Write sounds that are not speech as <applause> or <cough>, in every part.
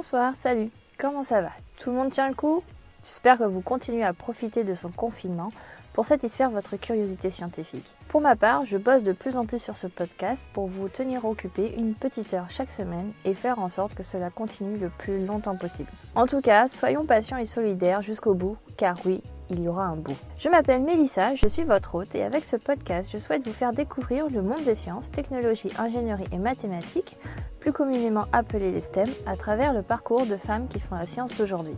Bonsoir, salut, comment ça va? Tout le monde tient le coup? J'espère que vous continuez à profiter de son confinement pour satisfaire votre curiosité scientifique. Pour ma part, je bosse de plus en plus sur ce podcast pour vous tenir occupé une petite heure chaque semaine et faire en sorte que cela continue le plus longtemps possible. En tout cas, soyons patients et solidaires jusqu'au bout, car oui, il y aura un bout. Je m'appelle Mélissa, je suis votre hôte et avec ce podcast, je souhaite vous faire découvrir le monde des sciences, technologies, ingénierie et mathématiques, plus communément appelés les STEM, à travers le parcours de femmes qui font la science d'aujourd'hui.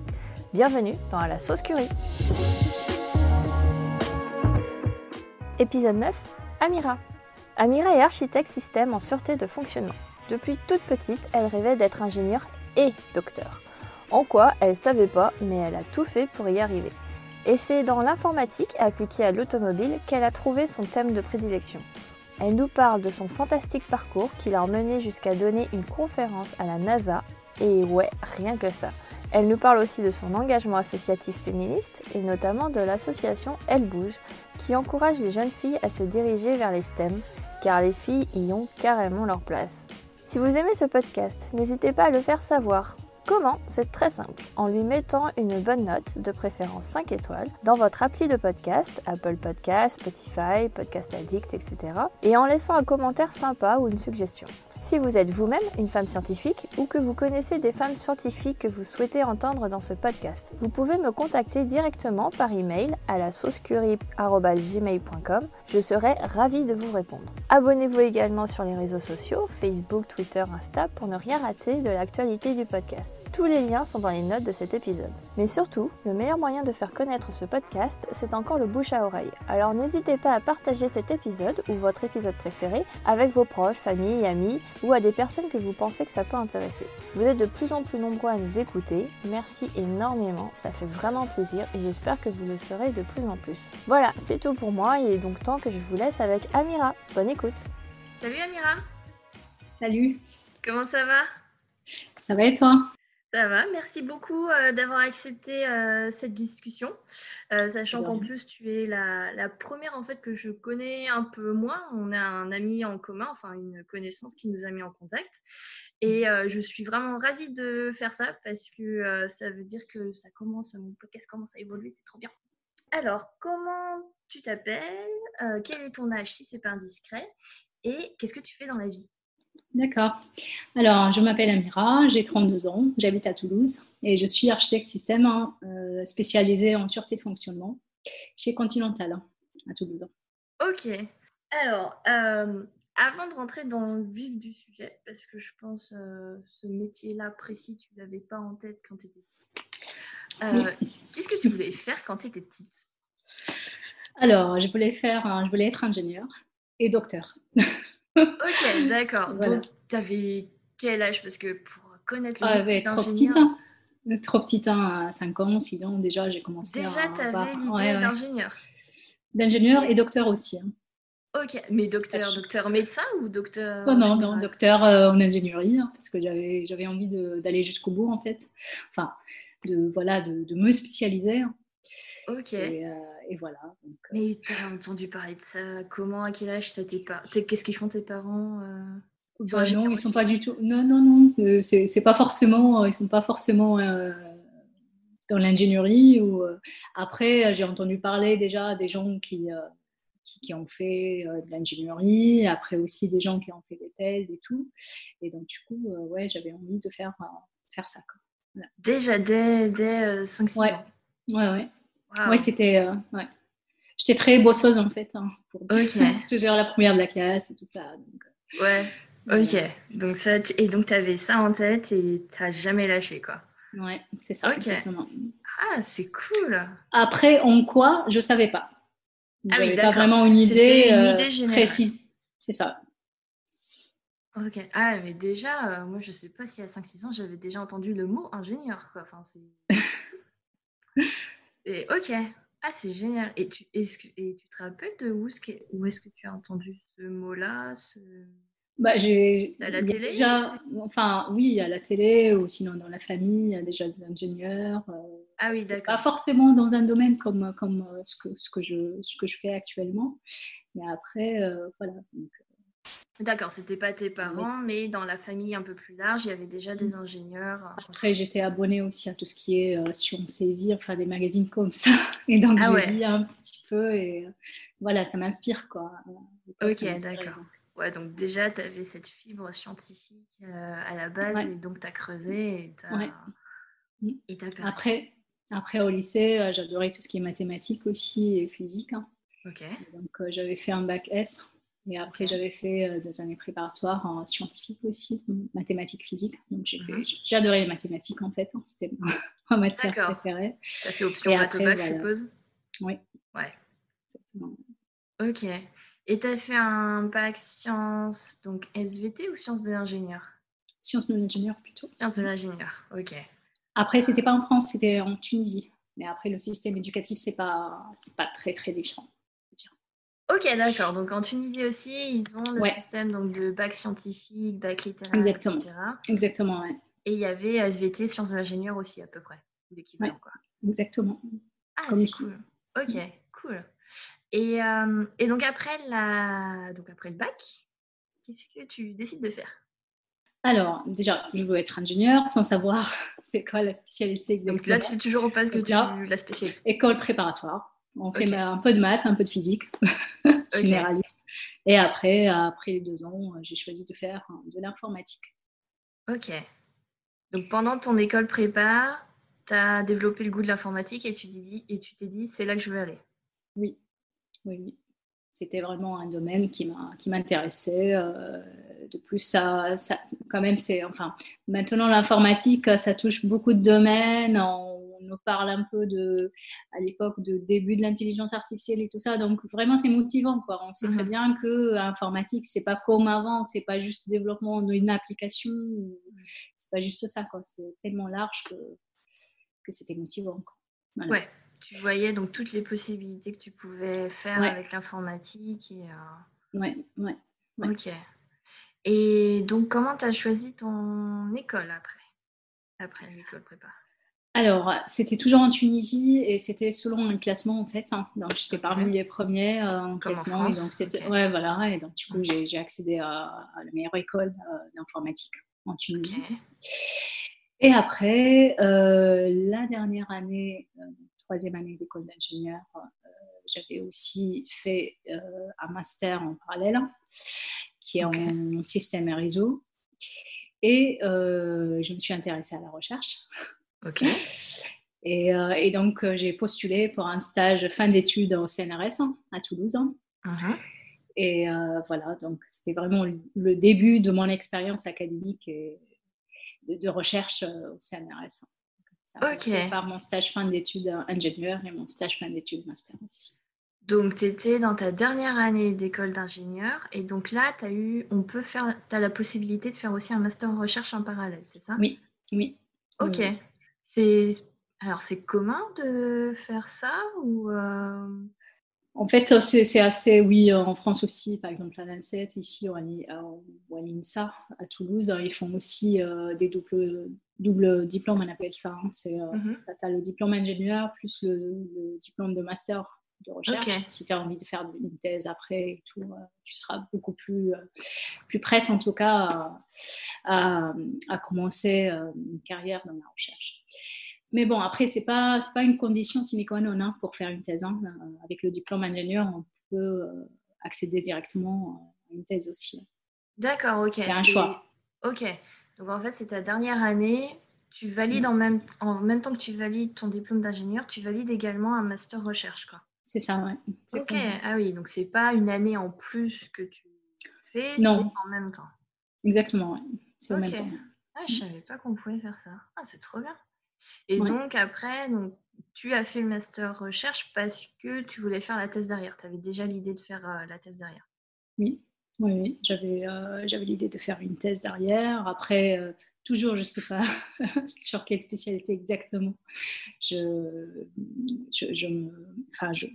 Bienvenue dans la sauce curry. Épisode 9 Amira. Amira est architecte système en sûreté de fonctionnement. Depuis toute petite, elle rêvait d'être ingénieure et docteur. En quoi, elle savait pas, mais elle a tout fait pour y arriver. Et c'est dans l'informatique appliquée à l'automobile qu'elle a trouvé son thème de prédilection. Elle nous parle de son fantastique parcours qui l'a emmené jusqu'à donner une conférence à la NASA, et ouais, rien que ça. Elle nous parle aussi de son engagement associatif féministe et notamment de l'association Elle Bouge qui encourage les jeunes filles à se diriger vers les STEM car les filles y ont carrément leur place. Si vous aimez ce podcast, n'hésitez pas à le faire savoir. Comment C'est très simple, en lui mettant une bonne note, de préférence 5 étoiles, dans votre appli de podcast, Apple Podcast, Spotify, Podcast Addict, etc. Et en laissant un commentaire sympa ou une suggestion. Si vous êtes vous-même une femme scientifique ou que vous connaissez des femmes scientifiques que vous souhaitez entendre dans ce podcast, vous pouvez me contacter directement par email à la saucecurie.gmail.com. Je serai ravie de vous répondre. Abonnez-vous également sur les réseaux sociaux, Facebook, Twitter, Insta, pour ne rien rater de l'actualité du podcast. Tous les liens sont dans les notes de cet épisode. Mais surtout, le meilleur moyen de faire connaître ce podcast, c'est encore le bouche à oreille. Alors n'hésitez pas à partager cet épisode ou votre épisode préféré avec vos proches, famille, amis ou à des personnes que vous pensez que ça peut intéresser. Vous êtes de plus en plus nombreux à nous écouter, merci énormément, ça fait vraiment plaisir et j'espère que vous le serez de plus en plus. Voilà, c'est tout pour moi, il est donc temps que je vous laisse avec Amira. Bonne écoute Salut Amira Salut Comment ça va? Ça va et toi? Ça va, merci beaucoup euh, d'avoir accepté euh, cette discussion, euh, sachant qu'en plus tu es la, la, première en fait que je connais un peu moins. On a un ami en commun, enfin une connaissance qui nous a mis en contact, et je suis vraiment ravie de faire ça parce que ça veut dire que ça commence, mon podcast commence à évoluer, c'est trop bien. Alors, comment tu t'appelles Quel est ton âge si c'est pas indiscret Et qu'est-ce que tu fais dans la vie? D'accord. Alors, je m'appelle Amira, j'ai 32 ans, j'habite à Toulouse et je suis architecte système hein, euh, spécialisée en sûreté de fonctionnement chez Continental hein, à Toulouse. Ok. Alors, euh, avant de rentrer dans le vif du sujet, parce que je pense euh, ce métier-là précis, tu ne l'avais pas en tête quand tu étais petite. Qu'est-ce que tu voulais faire quand tu étais petite? Alors, je voulais faire, je voulais être ingénieur et docteur. <laughs> ok, d'accord. <laughs> Donc, tu avais quel âge? Parce que pour connaître le ah, trop petite, hein. trop petite, hein, à 5 ans, 6 ans, déjà, j'ai commencé déjà, à... Déjà, tu avais l'idée d'ingénieur D'ingénieur et docteur aussi. Hein. Ok, mais docteur, docteur médecin ou docteur oh, Non, non, docteur euh, en ingénierie, hein, parce que j'avais, envie d'aller jusqu'au bout, en fait. Enfin, de, voilà, de, de me spécialiser. Ok. Et, euh, voilà. Donc, euh. Mais tu as entendu parler de ça Comment À quel âge pas Qu'est-ce qu'ils font tes parents euh? ils sont bah, Non, ils sont pas du tout. Non, non, non. c'est pas forcément. Ils sont pas forcément dans l'ingénierie. Ou après, j'ai entendu parler déjà des gens qui qui, ont fait de l'ingénierie, après aussi des gens qui ont fait des thèses et tout. Et donc, du coup, ouais, j'avais envie de faire, faire ça. Déjà dès, dès 5-6 ouais. ans Ouais, ouais. Oui, c'était. Euh, ouais. J'étais très bosseuse en fait, hein, pour dire. <laughs> Toujours la première de la classe et tout ça. Donc, euh, ouais, ok. Donc ça, et donc tu avais ça en tête et tu n'as jamais lâché quoi. Ouais, c'est ça, exactement. Ah, c'est cool. Après, en quoi, je savais pas. Ah J'avais pas vraiment une idée, une idée euh, précise. C'est ça. Ok. Ah, mais déjà, moi, je sais pas si à 5-6 ans, j'avais déjà entendu le mot ingénieur. Quoi. Enfin, c'est... <laughs> Et, ok. Ah, c'est génial. Et tu, est-ce que, et tu te rappelles de où, où est-ce que tu as entendu ce mot-là ce... Bah, j'ai, à la télé déjà, enfin, oui, à la télé ou sinon dans la famille, il y a déjà des ingénieurs. Euh, ah oui, d'accord. Pas forcément dans un domaine comme, comme euh, ce, que, ce, que je, ce que je fais actuellement. Mais après, euh, voilà. Donc, D'accord, c'était pas tes parents, mais dans la famille un peu plus large, il y avait déjà des ingénieurs. Après, j'étais abonnée aussi à tout ce qui est euh, Science et Vie, enfin des magazines comme ça. <laughs> Et donc, ah j'ai lu un petit peu et voilà, ça m'inspire quoi. Ok, d'accord. Ouais, donc déjà, tu avais cette fibre scientifique à la base et donc tu as creusé et tu as, mm. Après, après, au lycée, j'adorais tout ce qui est mathématiques aussi et physique. Hein. Ok. Donc, j'avais fait un bac S et après, j'avais fait euh, deux années préparatoires en scientifique aussi, mathématiques, physique. Donc, mhm. j'adorais les mathématiques en fait. Hein, c'était <laughs> ma, matière préférée. Ça fait option maths bac, je suppose? Oui. Ouais. Exactement. Ok. Et tu as fait un bac sciences, donc SVT ou sciences de l'ingénieur? Sciences de l'ingénieur plutôt. Sciences de l'ingénieur, ok. Après, c'était pas en France, c'était en Tunisie. Mais après, le système éducatif, c'est pas, pas très très différent. Ok, d'accord. Donc en Tunisie aussi, ils ont le système donc, de bac scientifique, bac littéraire, Exactement. etc. Exactement, ouais. Et il y avait SVT, sciences de l'ingénieur aussi, à peu près. L'équivalent, quoi. Exactement. Ah, c'est cool. Ok, cool. Et, euh, et, donc, après la... donc après le bac, qu'est-ce que tu décides de faire? Alors, déjà, je veux être ingénieur sans savoir <laughs> c'est quoi la spécialité exactement. Donc là, tu sais toujours pas ce que tu la spécialité. École préparatoire. On fait un peu de maths, un peu de physique, <laughs> généraliste. Et après, après deux ans, j'ai choisi de faire de l'informatique. Ok. Donc pendant ton école prépa, tu as développé le goût de l'informatique et tu t'es dit, et tu t'es dit, c'est là que je veux aller. Oui, oui, oui. C'était vraiment un domaine qui m'intéressait. Euh, de plus, ça, ça, quand même, c'est, enfin, maintenant l'informatique, ça touche beaucoup de domaines. On nous parle un peu de, à l'époque, de début de l'intelligence artificielle et tout ça. Donc vraiment, c'est motivant. Quoi. On sait très mhm. bien que l'informatique, c'est pas comme avant. C'est pas juste développement d'une application. C'est pas juste ça. Quoi. C'est tellement large que, que c'était motivant. Quoi. Ouais. Tu voyais donc toutes les possibilités que tu pouvais faire avec l'informatique. Et, euh... ouais, ouais, Ok. Et donc, comment tu as choisi ton école après, après l'école prépa? Alors, c'était toujours en Tunisie et c'était selon un classement en fait. Hein. Donc, j'étais parmi les premiers euh, en classement. et donc, c'était, ouais, voilà. Et donc, du coup, j'ai, accédé à, la meilleure école euh, d'informatique en Tunisie. Et après, euh, la dernière année, troisième année d'école d'ingénieur, j'avais aussi fait un master en parallèle qui est en système et réseau. Et je me suis intéressée à la recherche. Ok. Et, euh, et donc, euh, j'ai postulé pour un stage fin d'études au CNRS hein, à Toulouse. Uh-huh. Et euh, voilà, donc c'était vraiment le début de mon expérience académique et de, recherche au CNRS. Ça ok. par mon stage fin d'études ingénieur et mon stage fin d'études master aussi. Donc, tu étais dans ta dernière année d'école d'ingénieur et donc là, tu as eu, on peut faire, tu as la possibilité de faire aussi un master en recherche en parallèle, c'est ça? Oui, oui. Ok. C'est alors c'est commun de faire ça ou euh? En fait, c'est assez, oui, en France aussi, par exemple à l'ANSET, ici ou à l'INSA, à Toulouse, ils font aussi euh, des doubles, double diplômes, on appelle ça. Hein. C'est, euh, mmh Tu as le diplôme ingénieur plus le, diplôme de master de recherche. Si tu as envie de faire une thèse après et tout, tu seras beaucoup plus, plus prête en tout cas à, à, commencer une carrière dans la recherche. Mais bon, après, ce n'est pas, pas une condition sine qua non hein, pour faire une thèse. Hein. Avec le diplôme ingénieur, on peut accéder directement à une thèse aussi. D'accord, ok. C'est un choix. Ok. Donc en fait, c'est ta dernière année. Tu valides mm. en, même, en même temps que tu valides ton diplôme d'ingénieur, tu valides également un master recherche. Quoi. C'est ça, ouais. Ok, ah oui, donc c'est pas une année en plus que tu fais, c'est en même temps. Exactement, ouais. c'est en même temps. Ah, je savais pas qu'on pouvait faire ça. Ah, c'est trop bien. Et donc après, donc, tu as fait le master recherche parce que tu voulais faire la thèse derrière. Tu avais déjà l'idée de faire euh, la thèse derrière. Oui, oui, oui. J'avais, euh, j'avais l'idée de faire une thèse derrière. Après, euh, toujours, je ne sais pas <laughs> sur quelle spécialité exactement. Je, je, enfin, je,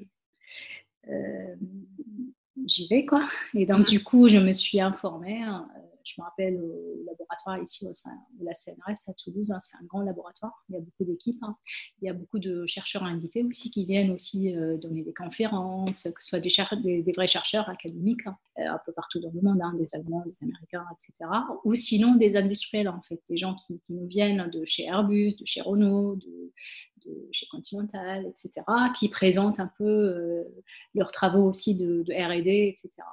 j'y vais quoi. Et donc du coup, je me suis informée. Hein, je me rappelle au laboratoire ici au de la CNRS à Toulouse, hein, c'est un grand laboratoire, il y a beaucoup d'équipes, hein. il y a beaucoup de chercheurs invités aussi qui viennent aussi euh, donner des conférences, que ce soit des, vrais chercheurs académiques hein, euh, un peu partout dans le monde, des Allemands, des Américains, etc. Ou sinon des industriels en fait, des gens qui, nous viennent de chez Airbus, de chez Renault, de, de chez Continental, etc., qui présentent un peu euh, leurs travaux aussi de, R&D, etc.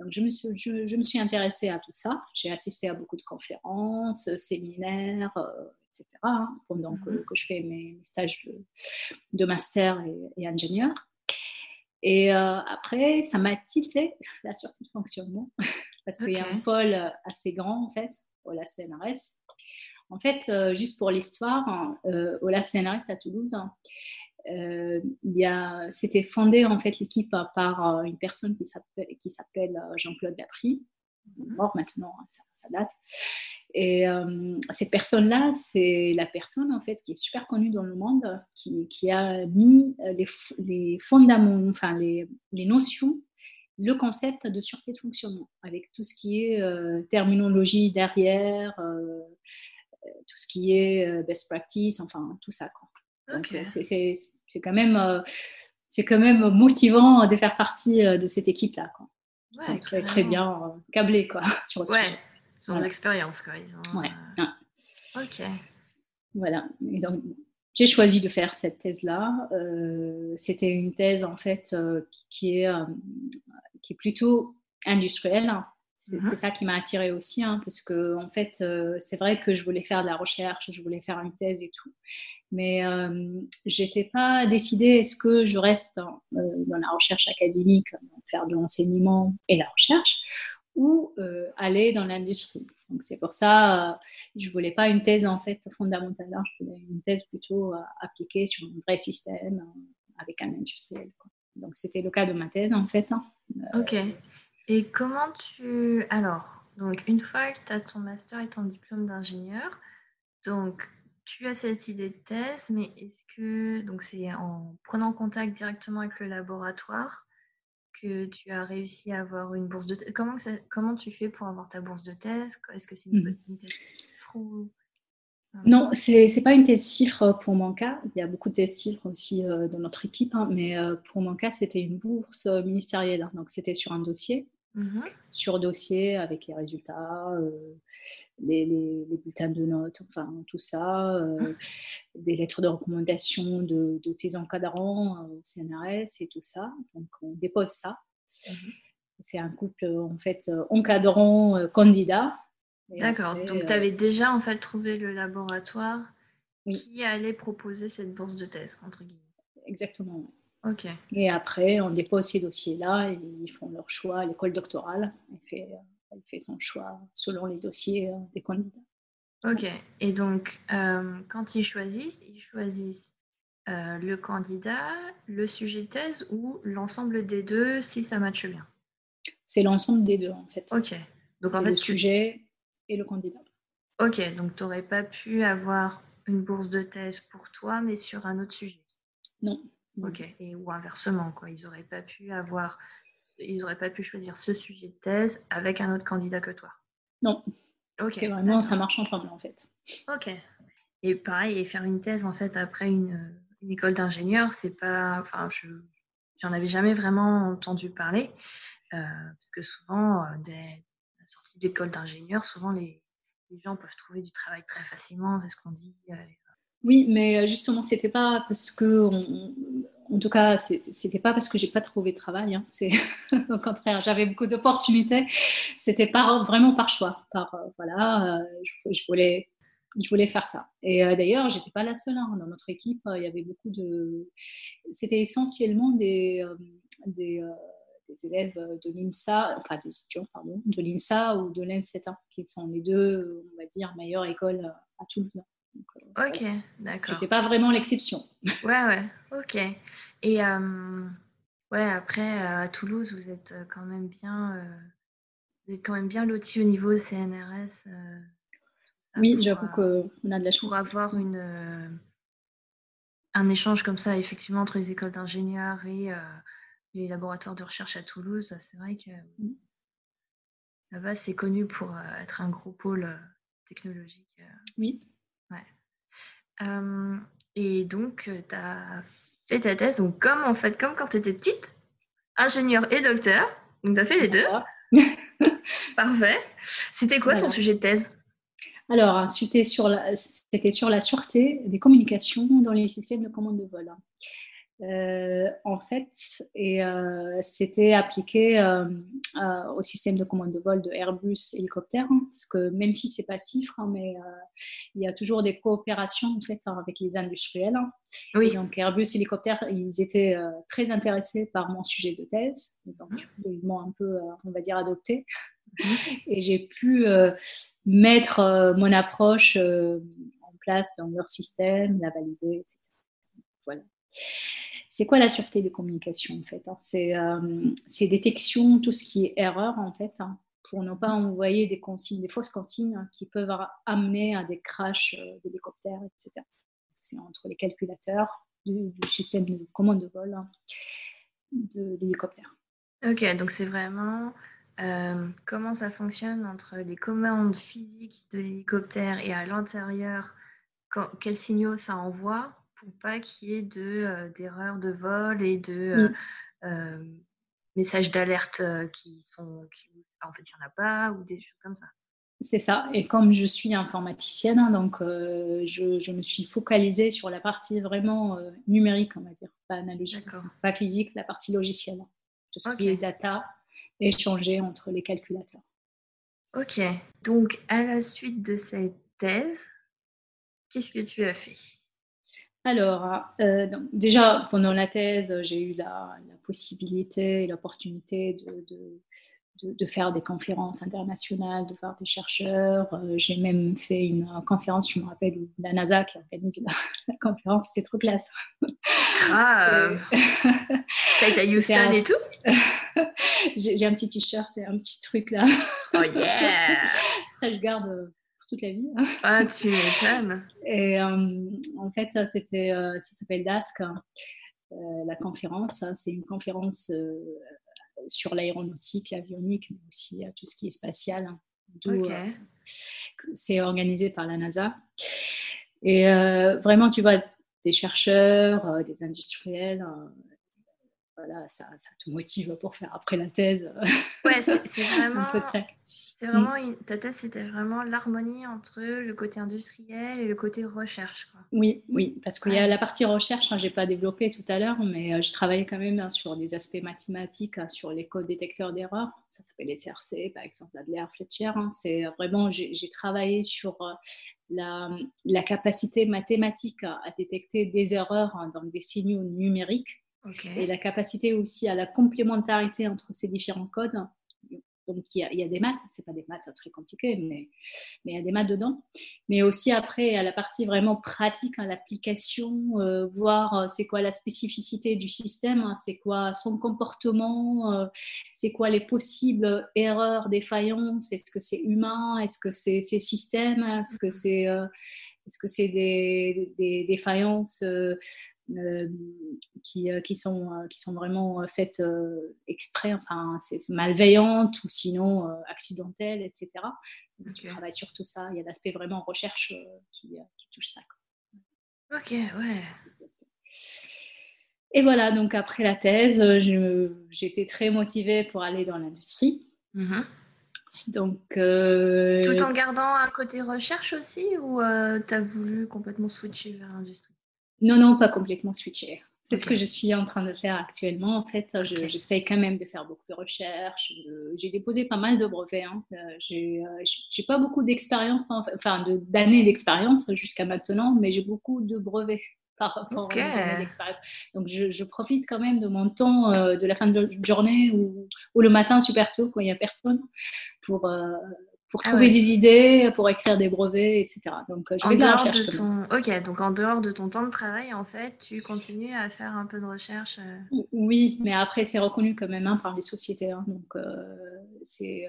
Donc je me, suis, je, me, suis, intéressée à tout ça. J'ai assisté à beaucoup de conférences, séminaires, euh, etc., hein, pendant que, mhm. que, je fais mes, stages de, de master et, ingénieur. Et euh, après, ça m'a tilté <laughs> la sortie de fonctionnement, <laughs> parce qu'il y a un pôle assez grand, en fait, au la CNRS, en fait, euh, juste pour l'histoire, euh, au la CNRS à Toulouse, euh, c'était fondé en fait l'équipe par une personne qui s'appelle Jean-Claude Dapry, mhm. mort maintenant, hein, ça, date. Et cette personne-là, c'est la personne en fait qui est super connue dans le monde, qui, a mis les, fondaments, enfin les, notions le concept de sûreté de fonctionnement, avec tout ce qui est terminologie derrière, tout ce qui est euh, best practice, enfin tout ça. Quoi. Donc euh, c'est quand même euh, c'est quand même motivant de faire partie de cette équipe-là. Quoi. Ils sont très, très bien câblés quoi, <laughs> sur le ouais. sujet. Ils ont de l'expérience. Quoi. ouais. Ok. Voilà. Et donc, j'ai choisi de faire cette thèse-là. C'était une thèse, en fait, qui, est, qui est plutôt industrielle. Mhm. C'est ça qui m'a attirée aussi, hein, parce que en fait, euh, c'est vrai que je voulais faire de la recherche, je voulais faire une thèse et tout, mais euh, j'étais pas décidée est-ce que je reste euh, dans la recherche académique, faire de l'enseignement et la recherche, ou euh, aller dans l'industrie. Donc c'est pour ça, je voulais pas une thèse en fait fondamentale, hein. je voulais une thèse plutôt appliquée sur un vrai système avec un industriel. Donc c'était le cas de ma thèse en fait. Hein. ok. Et comment tu... Alors, donc une fois que tu as ton master et ton diplôme d'ingénieur, donc tu as cette idée de thèse, mais est-ce que... Donc c'est en prenant contact directement avec le laboratoire que tu as réussi à avoir une bourse de thèse. Comment, comment tu fais pour avoir ta bourse de thèse? Est-ce que c'est une, mmh. thèse. Non, c'est n'est pas une thèse chiffre pour mon cas. Il y a beaucoup de thèses chiffres aussi euh, dans notre équipe, hein, mais euh, pour mon cas, c'était une bourse euh, ministérielle. Donc, c'était sur un dossier. Mmh sur dossier avec les résultats, euh, les, bulletins de notes, enfin tout ça, euh, mmh. des lettres de recommandation de, tes encadrants euh, au CNRS et tout ça. Donc on dépose ça. Mmh C'est un couple en fait encadrant candidat. D'accord. Donc tu avais déjà en fait trouvé le laboratoire qui allait proposer cette bourse de thèse entre guillemets. Exactement. Ok. Et après, on dépose ces dossiers-là et ils font leur choix. L'école doctorale, elle fait, elle fait son choix selon les dossiers euh, des candidats. Ok. Et donc, euh, quand ils choisissent, ils choisissent euh, le candidat, le sujet de thèse ou l'ensemble des deux si ça matche bien C'est l'ensemble des deux en fait. Ok. Donc en fait, le sujet et le candidat. Ok. Donc tu n'aurais pas pu avoir une bourse de thèse pour toi, mais sur un autre sujet? Non. Ok. Et, ou inversement, quoi. Ils n'auraient pas pu avoir, ils auraient pas pu choisir ce sujet de thèse avec un autre candidat que toi? Non. Ok. C'est vraiment, ça marche ensemble en fait. Ok. Et pareil, et faire une thèse en fait après une, école d'ingénieur, c'est pas, enfin, je, j'en avais jamais vraiment entendu parler euh, parce que souvent, euh, la sortie d'école d'ingénieur, souvent les, gens peuvent trouver du travail très facilement, c'est ce qu'on dit. Euh, oui, mais euh, justement, c'était pas parce que, en tout cas, c'était pas parce que j'ai pas trouvé de travail. Hein. C'est <laughs> au contraire, j'avais beaucoup d'opportunités. C'était pas vraiment par choix. Par euh, voilà, euh, je, voulais, je voulais faire ça. Et d'ailleurs, j'étais pas la seule. Hein. Dans notre équipe, il y avait beaucoup de. C'était essentiellement des, élèves de l'INSA, enfin des étudiants, pardon, de l'INSA ou de l'ENSET, qui sont les deux, on va dire, meilleures écoles à Toulouse. Euh, ok, d'accord. J'étais pas vraiment l'exception. <laughs> Ouais, ouais, ok. Et euh, ouais, après, euh, à Toulouse, vous êtes quand même bien, vous êtes quand même bien loti au niveau CNRS. oui, j'avoue qu'on a de la chance. Pour avoir une, un échange comme ça, effectivement, entre les écoles d'ingénieurs et les laboratoires de recherche à Toulouse, c'est vrai que. Là-bas, c'est connu pour être un gros pôle technologique. Oui. Ouais. et donc, tu as fait ta thèse, donc comme en fait, comme quand tu étais petite, ingénieur et docteur. Donc, tu as fait les deux. <laughs> Parfait. C'était quoi ton sujet de thèse? Alors, c'était sur, la, sur la sûreté des communications dans les systèmes de commande de vol. Euh, en fait, et euh, c'était appliqué euh, au système de commande de vol de Airbus hélicoptère, hein, parce que même si c'est pas chiffre, hein, mais il y a toujours des coopérations en fait avec les industriels. Hein. Oui. donc Airbus hélicoptère, ils étaient très intéressés par mon sujet de thèse, donc ils m'ont un peu, on va dire, adopté. Et j'ai pu mettre mon approche en place dans leur système, la valider, etc. Voilà. C'est quoi la sûreté des communications en fait hein? C'est détection, tout ce qui est erreur en fait, hein, pour ne pas envoyer des consignes, des fausses consignes hein, qui peuvent amener à des crashs d'hélicoptères, etc. C'est entre les calculateurs du, système de commande de vol de l'hélicoptère. Ok, donc c'est vraiment euh, comment ça fonctionne entre les commandes physiques de l'hélicoptère et à l'intérieur, quels signaux ça envoie? Pour pas qu'il y ait de, euh, d'erreurs de vol et de euh, messages d'alerte qui sont... en fait, il n'y en a pas ou des choses comme ça. C'est ça. Et comme je suis informaticienne, hein, donc je, me suis focalisée sur la partie vraiment numérique, on va dire, pas analogique, pas physique, la partie logicielle. Tout ce qui est data, échanger entre les calculateurs. Ok, donc à la suite de cette thèse, qu'est-ce que tu as fait? Alors, euh, déjà, pendant la thèse, j'ai eu la, possibilité et l'opportunité de, de, faire des conférences internationales, de voir des chercheurs. Euh, j'ai même fait une conférence, je me rappelle, la NASA qui organise <laughs> la, conférence, c'était trop classe. Ah T'as été à <laughs> Houston et tout? <laughs> J'ai un petit t-shirt et un petit truc là. Oh yeah Ça, je garde toute la vie. Ah, tu m'étonnes. <laughs> Et euh, en fait, ça, c'était, euh, ça s'appelle DASC. la conférence, hein. c'est une conférence sur l'aéronautique, l'avionique, mais aussi tout ce qui est spatial. Hein, euh, c'est organisé par la NASA. Et euh, vraiment, tu vois, des chercheurs, euh, des industriels, voilà, ça, ça, te motive pour faire après la thèse. Ouais, c'est vraiment. <laughs> un peu de ça. C'est vraiment ta thèse, c'était vraiment l'harmonie entre le côté industriel et le côté recherche. Oui, oui, parce qu'il y a la partie recherche, hein, je n'ai pas développé tout à l'heure, mais euh, je travaillais quand même hein, sur des aspects mathématiques, hein, sur les codes détecteurs d'erreurs. Ça s'appelle les CRC, par exemple, Adler, Fletcher. C'est euh, vraiment, j'ai travaillé sur euh, la, la, capacité mathématique à détecter des erreurs dans des signaux numériques. Et la capacité aussi à la complémentarité entre ces différents codes donc il y, a, des maths, c'est pas des maths très compliquées, mais, mais il y a des maths dedans. Mais aussi après, à la partie vraiment pratique, hein, l'application, euh, voir euh, c'est quoi la spécificité du système, hein, c'est quoi son comportement, euh, c'est quoi les possibles erreurs, défaillances, est-ce que c'est humain, est-ce que c'est système, est-ce que c'est est-ce que c'est des, des, défaillances euh, qui, euh, qui, sont, euh, qui sont vraiment faites exprès, enfin, c'est malveillantes ou sinon accidentelles, etc. Donc, okay. tu travailles sur tout ça. Il y a l'aspect vraiment recherche qui, touche ça. Ok, ouais. Et voilà, donc après la thèse, j'étais très motivée pour aller dans l'industrie. Mm-hmm. Donc, Tout en gardant un côté recherche aussi ou tu as voulu complètement switcher vers l'industrie? Non, non, pas complètement switcher. C'est ce que je suis en train de faire actuellement. En fait, j'essaie quand même de faire beaucoup de recherches. J'ai déposé pas mal de brevets. Hein. Euh, j'ai euh, pas beaucoup d'expérience, enfin d'années d'expérience jusqu'à maintenant, mais j'ai beaucoup de brevets par rapport à mes années d'expérience. Donc, je, profite quand même de mon temps euh, de la fin de journée ou, le matin super tôt quand il n'y a personne pour, pour ah trouver des idées, pour écrire des brevets, etc. Donc, euh, je vais de la recherche. Ok, donc en dehors de ton temps de travail, en fait, tu continues à faire un peu de recherche euh? Oui, mais après, c'est reconnu quand même hein, par les sociétés. Hein. donc, euh, c'est,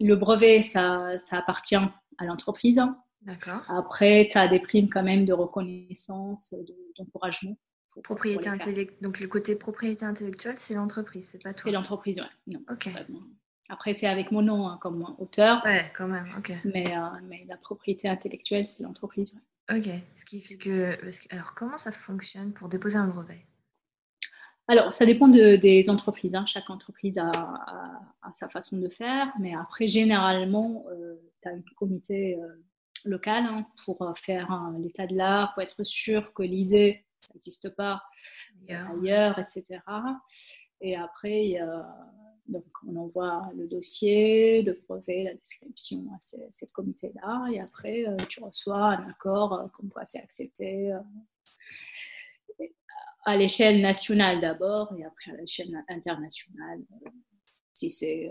le brevet, ça, ça appartient à l'entreprise. Hein. D'accord. Après, tu as des primes quand même de reconnaissance, d'encouragement. propriété intellectuelle. Donc, le côté propriété intellectuelle, c'est l'entreprise, c'est pas toi C'est l'entreprise, ouais. Non, ok. Après, c'est avec mon nom hein, comme auteur. Ouais, quand même, ok. Mais, mais la propriété intellectuelle, c'est l'entreprise. Ok, ce qui fait que. Alors, comment ça fonctionne pour déposer un brevet? Alors, ça dépend des entreprises. Hein. Chaque entreprise a, sa façon de faire. Mais après, généralement, tu as un comité local hein, pour euh, faire l'état de l'art, pour être sûr que l'idée, ça n'existe pas ailleurs, etc. Et après, donc on envoie le dossier, le brevet, la description à ce comité-là. Et après, euh, tu reçois un accord euh, comme quoi c'est accepté à l'échelle nationale d'abord et après à l'échelle internationale si c'est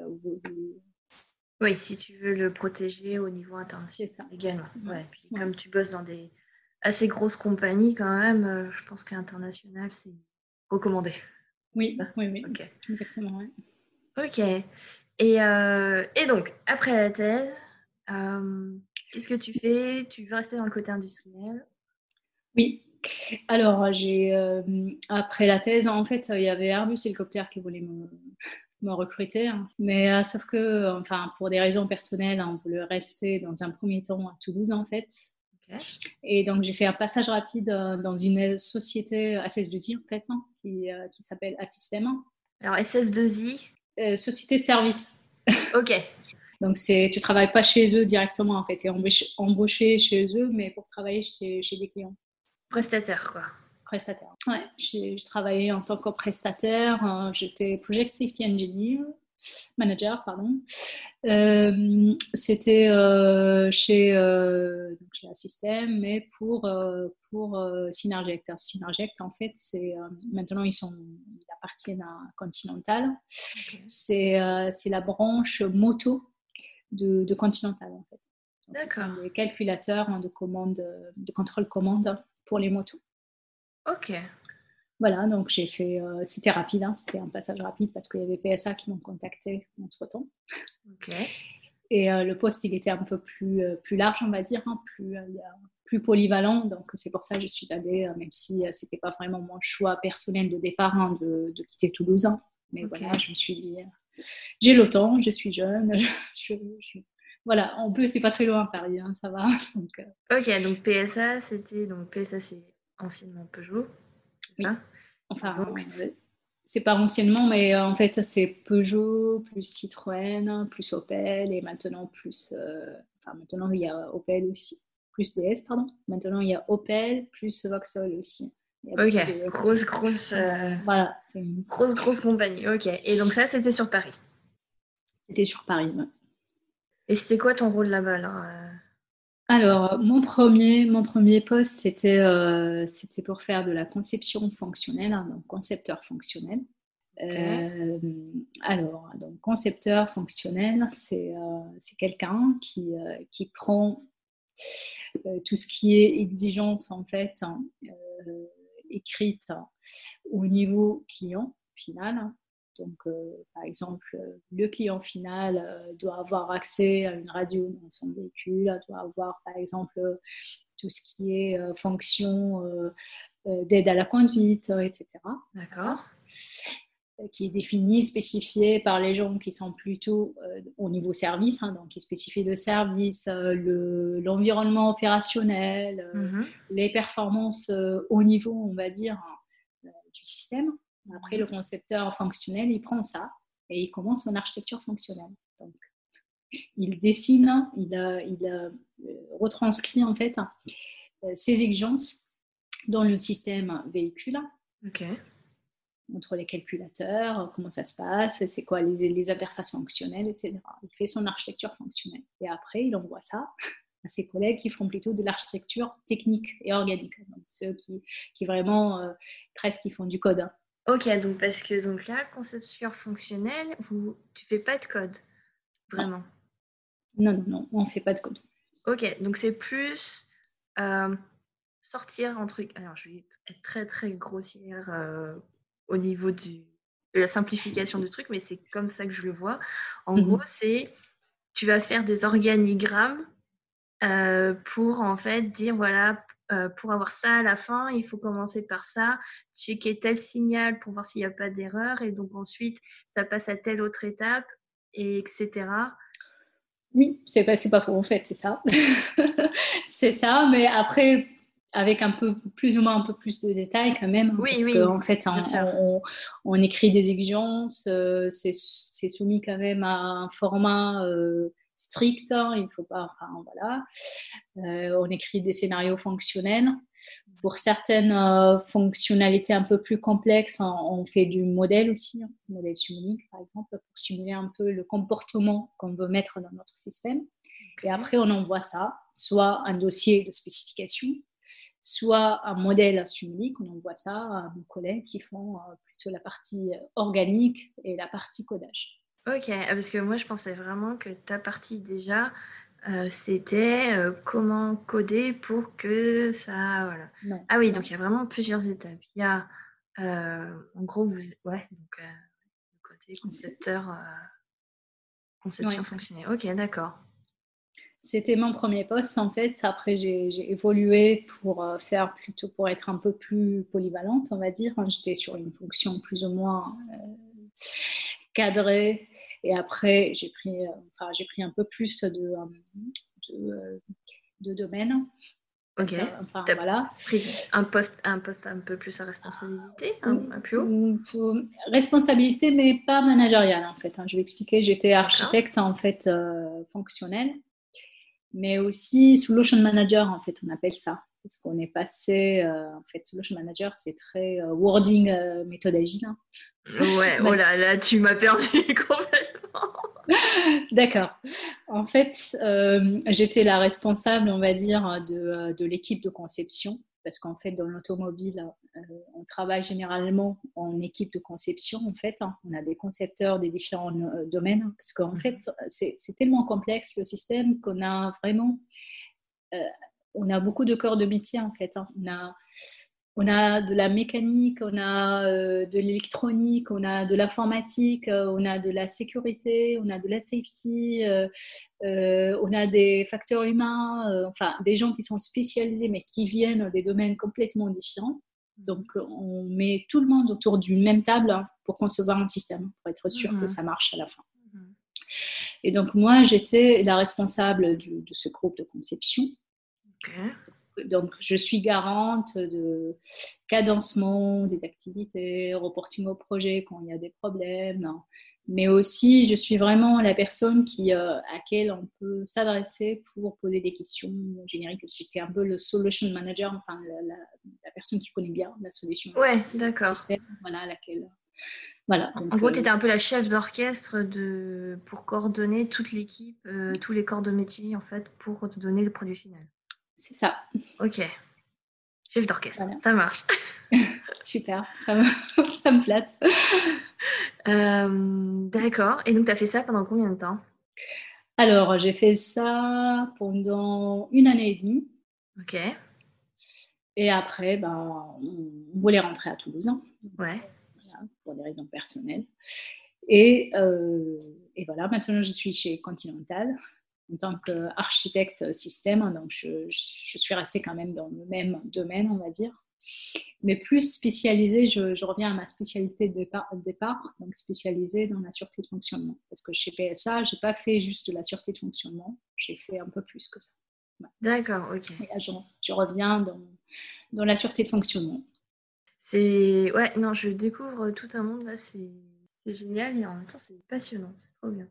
oui, si tu veux le protéger au niveau international également. Ouais. Puis comme tu bosses dans des assez grosses compagnies quand même, euh, je pense qu'international, c'est recommandé. Oui, oui, oui. Exactement, Ok. Et, euh, et, donc, après la thèse, euh, qu'est-ce que tu fais? Tu veux rester dans le côté industriel? Oui. Alors, j'ai après la thèse, en fait, il y avait Airbus Hélicoptère qui voulait me, me recruter. Hein. Mais euh, sauf que, enfin, pour des raisons personnelles, on voulait rester dans un premier temps à Toulouse, en fait. Et donc, j'ai fait un passage rapide euh, dans une société SS2I, en fait, hein, qui, euh, qui s'appelle Assystem. Alors, SS2I Société de service. Ok. <laughs> donc, c'est, tu travailles pas chez eux directement, en fait. Tu es embauché, chez eux, mais pour travailler chez, chez des clients. Prestataire, quoi prestataire. Ouais, j'ai travaillé en tant que prestataire. Euh, j'étais Project Safety Engineer, manager, pardon. Euh, c'était euh, chez, chez Assystem, mais pour, pour Synergect. Synergect, en fait, c'est maintenant ils, sont, ils appartiennent à Continental. C'est la branche moto de, de Continental, en fait. D'accord. Les calculateurs hein, de, commande, de contrôle commande pour les motos. Ok. Voilà, donc j'ai fait, euh, c'était rapide, hein, c'était un passage rapide parce qu'il y avait PSA qui m'ont contacté entre temps. Et euh, le poste, il était un peu plus, euh, plus large, on va dire, hein, plus, plus polyvalent. Donc c'est pour ça que je suis allée, même si c'était pas vraiment mon choix personnel de départ hein, de, de, quitter Toulouse. Mais voilà, je me suis dit, j'ai le temps, je suis jeune, <laughs> je, voilà, en plus c'est pas très loin Paris, ça va. <laughs> Donc, ok, donc PSA, c'était donc PSA, c'est anciennement Peugeot. Oui. Enfin, c'est pas anciennement, mais euh, en fait, c'est Peugeot, plus Citroën, plus Opel, et maintenant plus. Euh, enfin, maintenant, il y a Opel aussi. Plus DS, pardon. Maintenant, il y a Opel, plus Vauxhall aussi. Ok, grosse, grosse. Euh, voilà, c'est une grosse, grosse compagnie. Ok, et donc ça, c'était sur Paris? C'était sur Paris, oui. Et c'était quoi ton rôle là-bas là alors, mon premier, mon premier poste, c'était euh, c'était pour faire de la conception fonctionnelle, hein, donc concepteur fonctionnel. Euh, alors, donc concepteur fonctionnel, c'est euh, quelqu'un qui, qui prend tout ce qui est exigence en fait hein, écrite au niveau client final, hein, donc, euh, par exemple, le client final euh, doit avoir accès à une radio dans son véhicule, doit avoir, par exemple, tout ce qui est euh, fonction d'aide à la conduite, etc. D'accord qui est défini, spécifié par les gens qui sont plutôt au niveau service, hein, donc qui spécifient le service, l'environnement opérationnel, mm-hmm. les performances au niveau, on va dire, du système. Après, le concepteur fonctionnel, il prend ça et il commence son architecture fonctionnelle. Donc, il dessine, il, il euh, retranscrit en fait euh, ses exigences dans le système véhicule. Ok. Entre les calculateurs, comment ça se passe, c'est quoi les, les, interfaces fonctionnelles, etc. Il fait son architecture fonctionnelle. Et après, il envoie ça à ses collègues qui font plutôt de l'architecture technique et organique. Donc, ceux qui, qui vraiment, euh, presque, qui font du code. Hein. Ok, donc parce que donc là, conception fonctionnelle, vous, tu fais pas de code, vraiment. Non, non, non, on fait pas de code. Ok, donc c'est plus euh, sortir un truc. Alors, je vais être très très grossière euh, au niveau du, de la simplification du truc, mais c'est comme ça que je le vois. En mhm. gros, c'est tu vas faire des organigrammes euh, pour en fait dire voilà euh, pour avoir ça à la fin, il faut commencer par ça, checker tel signal pour voir s'il n'y a pas d'erreur, et donc ensuite, ça passe à telle autre étape, et etc. Oui, c'est pas, pas faux en fait, c'est ça. <laughs> c'est ça, mais après, avec un peu plus ou moins un peu plus de détails quand même. Oui, parce oui, qu'en fait, on, écrit des exigences, euh, c'est soumis quand même à un format euh, strict, il faut pas, enfin voilà. Euh, on écrit des scénarios fonctionnels. Pour certaines fonctionnalités un peu plus complexes, on fait du modèle aussi, hein, modèle simulink par exemple, pour simuler un peu le comportement qu'on veut mettre dans notre système. Et après, on envoie ça, soit un dossier de spécification, soit un modèle simulink, on envoie ça à nos collègues qui font euh, plutôt la partie euh, organique et la partie codage. Ok, ah, parce que moi je pensais vraiment que ta partie déjà, euh, c'était comment coder pour que ça. Voilà. ah oui, donc il y a vraiment plusieurs étapes. Il y a, en gros, vous. Ouais, donc côté concepteur, conception fonctionnelle. Ok, d'accord. C'était mon premier poste en fait. Après, j'ai évolué pour euh, faire plutôt pour être un peu plus polyvalente, on va dire. J'étais sur une fonction plus ou moins euh, cadrée. Et après, j'ai pris, euh, enfin, j'ai pris un peu plus de, de, de domaines. Ok. Enfin, voilà. un poste, un poste un peu plus à responsabilité, un, plus haut? Responsabilité, mais pas managériale en fait. Hein. Je vais expliquer. J'étais architecte en fait fonctionnel mais aussi Solution Manager, en fait, on appelle ça. Parce qu'on est passé, euh, en fait, Solution Manager, c'est très euh, wording euh, méthode agile. Hein. Ouais, oh là là, tu m'as perdu <laughs> complètement. D'accord. En fait, j'étais la responsable, on va dire, de, de l'équipe de conception parce qu'en fait, dans l'automobile, euh, on travaille généralement en équipe de conception. En fait, hein. on a des concepteurs des différents euh, domaines, hein, parce qu'en mhm. fait, c'est tellement complexe le système qu'on a vraiment, euh, on a beaucoup de corps de métier en fait. Hein. On a on a de la mécanique, on a euh, de l'électronique, on a de l'informatique, euh, on a de la sécurité, on a de la safety, euh, on a des facteurs humains, enfin des gens qui sont spécialisés mais qui viennent des domaines complètement différents. Donc on met tout le monde autour d'une même table hein, pour concevoir un système, pour être sûr que mhm. ça marche à la fin. Mhm. Et donc moi j'étais la responsable de ce groupe de conception donc, je suis garante de cadencement des activités, reporting au projet quand il y a des problèmes, mais aussi je suis vraiment la personne qui, euh, à laquelle on peut s'adresser pour poser des questions génériques. J'étais un peu le solution manager, enfin la, personne qui connaît bien la solution. Ouais, d'accord. Système, voilà, laquelle. Voilà, en gros, tu étais un peu la chef d'orchestre de... pour coordonner toute l'équipe, euh, tous les corps de métier, en fait, pour te donner le produit final. C'est ça. Ok. Chef d'orchestre, ça marche. <laughs> Super, ça me, <laughs> ça me flatte. Euh, d'accord. Et donc, tu as fait ça pendant combien de temps? Alors, j'ai fait ça pendant une année et demie. Ok. Et après, ben, on voulait rentrer à Toulouse. Hein. Ouais. pour des raisons personnelles. Et, euh, et, voilà, maintenant je suis chez Continental en tant qu'architecte système. Donc, je, je, suis restée quand même dans le même domaine, on va dire. Mais plus spécialisée, je, reviens à ma spécialité de départ, donc spécialisée dans la sûreté de fonctionnement. Parce que chez PSA, je n'ai pas fait juste de la sûreté de fonctionnement, j'ai fait un peu plus que ça. D'accord, ok. je, reviens dans, dans la sûreté de fonctionnement. C'est. Ouais, non, je découvre tout un monde là, c'est génial et en même temps, c'est passionnant, c'est trop bien.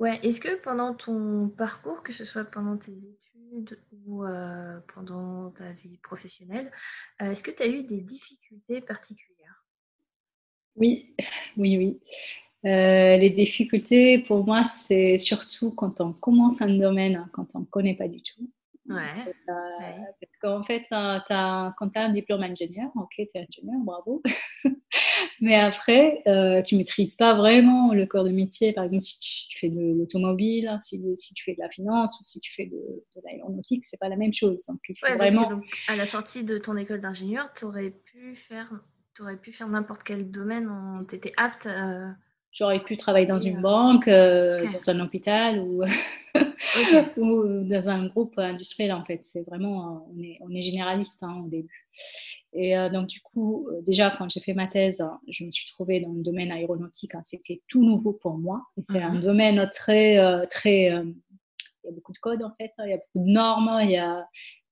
Ouais, est-ce que pendant ton parcours, que ce soit pendant tes études ou euh, pendant ta vie professionnelle, euh, est-ce que tu as eu des difficultés particulières? Oui, <laughs> oui, oui. Euh, les difficultés, pour moi, c'est surtout quand on commence un domaine, hein, quand on ne connaît pas du tout. Ouais. Parce qu'en fait, as, quand tu as un diplôme ingénieur, ok, tu es ingénieur, bravo. <laughs> Mais après, euh, tu maîtrises pas vraiment le corps de métier. Par exemple, si tu, fais de l'automobile, hein, si, si, tu fais de la finance ou si tu fais de, de l'aéronautique, c'est pas la même chose. Donc, il faut vraiment. donc, à la sortie de ton école d'ingénieur, tu aurais pu faire, aurais pu faire n'importe quel domaine. Tu étais apte. J'aurais pu travailler dans une banque, euh, dans un hôpital ou. <laughs> ou dans un groupe industriel en fait. C'est vraiment, on est, on est généraliste hein, au début. Et donc du coup, déjà quand j'ai fait ma thèse, je me suis trouvée dans le domaine aéronautique. Hein, C'était tout nouveau pour moi. Et c'est un mhm. domaine très, très, il y a beaucoup de codes en fait, hein, il y a beaucoup de normes, il y a,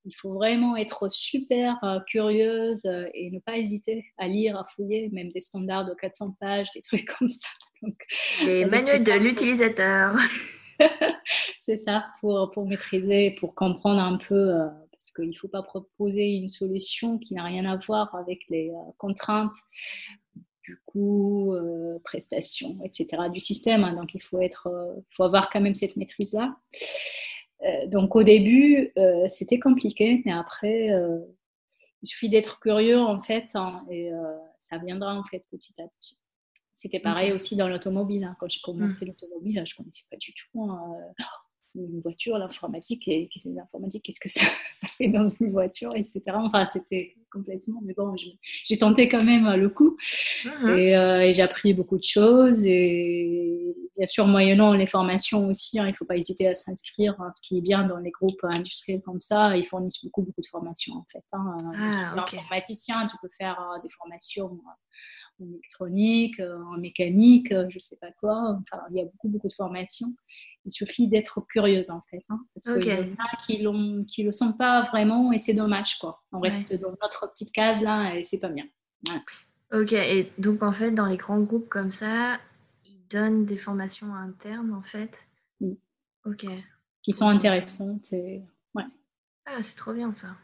il faut vraiment être super euh, curieuse euh, et ne pas hésiter à lire, à fouiller, même des standards de 400 pages, des trucs <laughs> comme ça. <laughs> Les manuels de l'utilisateur. <laughs> c'est ça, pour, pour maîtriser, pour comprendre un peu, euh, parce qu'il ne faut pas proposer une solution qui n'a rien à voir avec les contraintes du coût, prestations, etc. du système. Hein. donc il faut, être, faut avoir quand même cette maîtrise-là. Euh, donc au début, euh, c'était compliqué, mais après, euh, il suffit d'être curieux en fait, hein, et ça viendra en fait petit à petit. C'était pareil aussi dans l'automobile. Hein. Quand j'ai commencé mmh. l'automobile, je ne connaissais pas du tout. Hein, une voiture, l'informatique, et l'informatique, qu'est-ce que ça, <laughs> ça, fait dans une voiture, etc. Enfin, c'était complètement, mais bon, j'ai tenté quand même le coup uh-huh. euh, et, j'ai appris beaucoup de choses et bien sûr, moyennant les formations aussi, hein, il ne faut pas hésiter à s'inscrire, ce qui est bien dans les groupes industriels comme ça, ils fournissent beaucoup, beaucoup de formations en fait. Ah, informaticien, tu peux faire euh, des formations euh, en électronique, en mécanique, je ne sais pas quoi. Enfin, il y a beaucoup, beaucoup de formations. Il suffit d'être curieuse en fait. Hein, parce qu'il y en a qui ne qui le sont pas vraiment et c'est dommage quoi. On reste dans notre petite case là et c'est pas bien. Ok, et donc en fait dans les grands groupes comme ça, ils donnent des formations internes en fait Oui. Ok. Qui sont intéressantes et... ouais. Ah, c'est trop bien ça.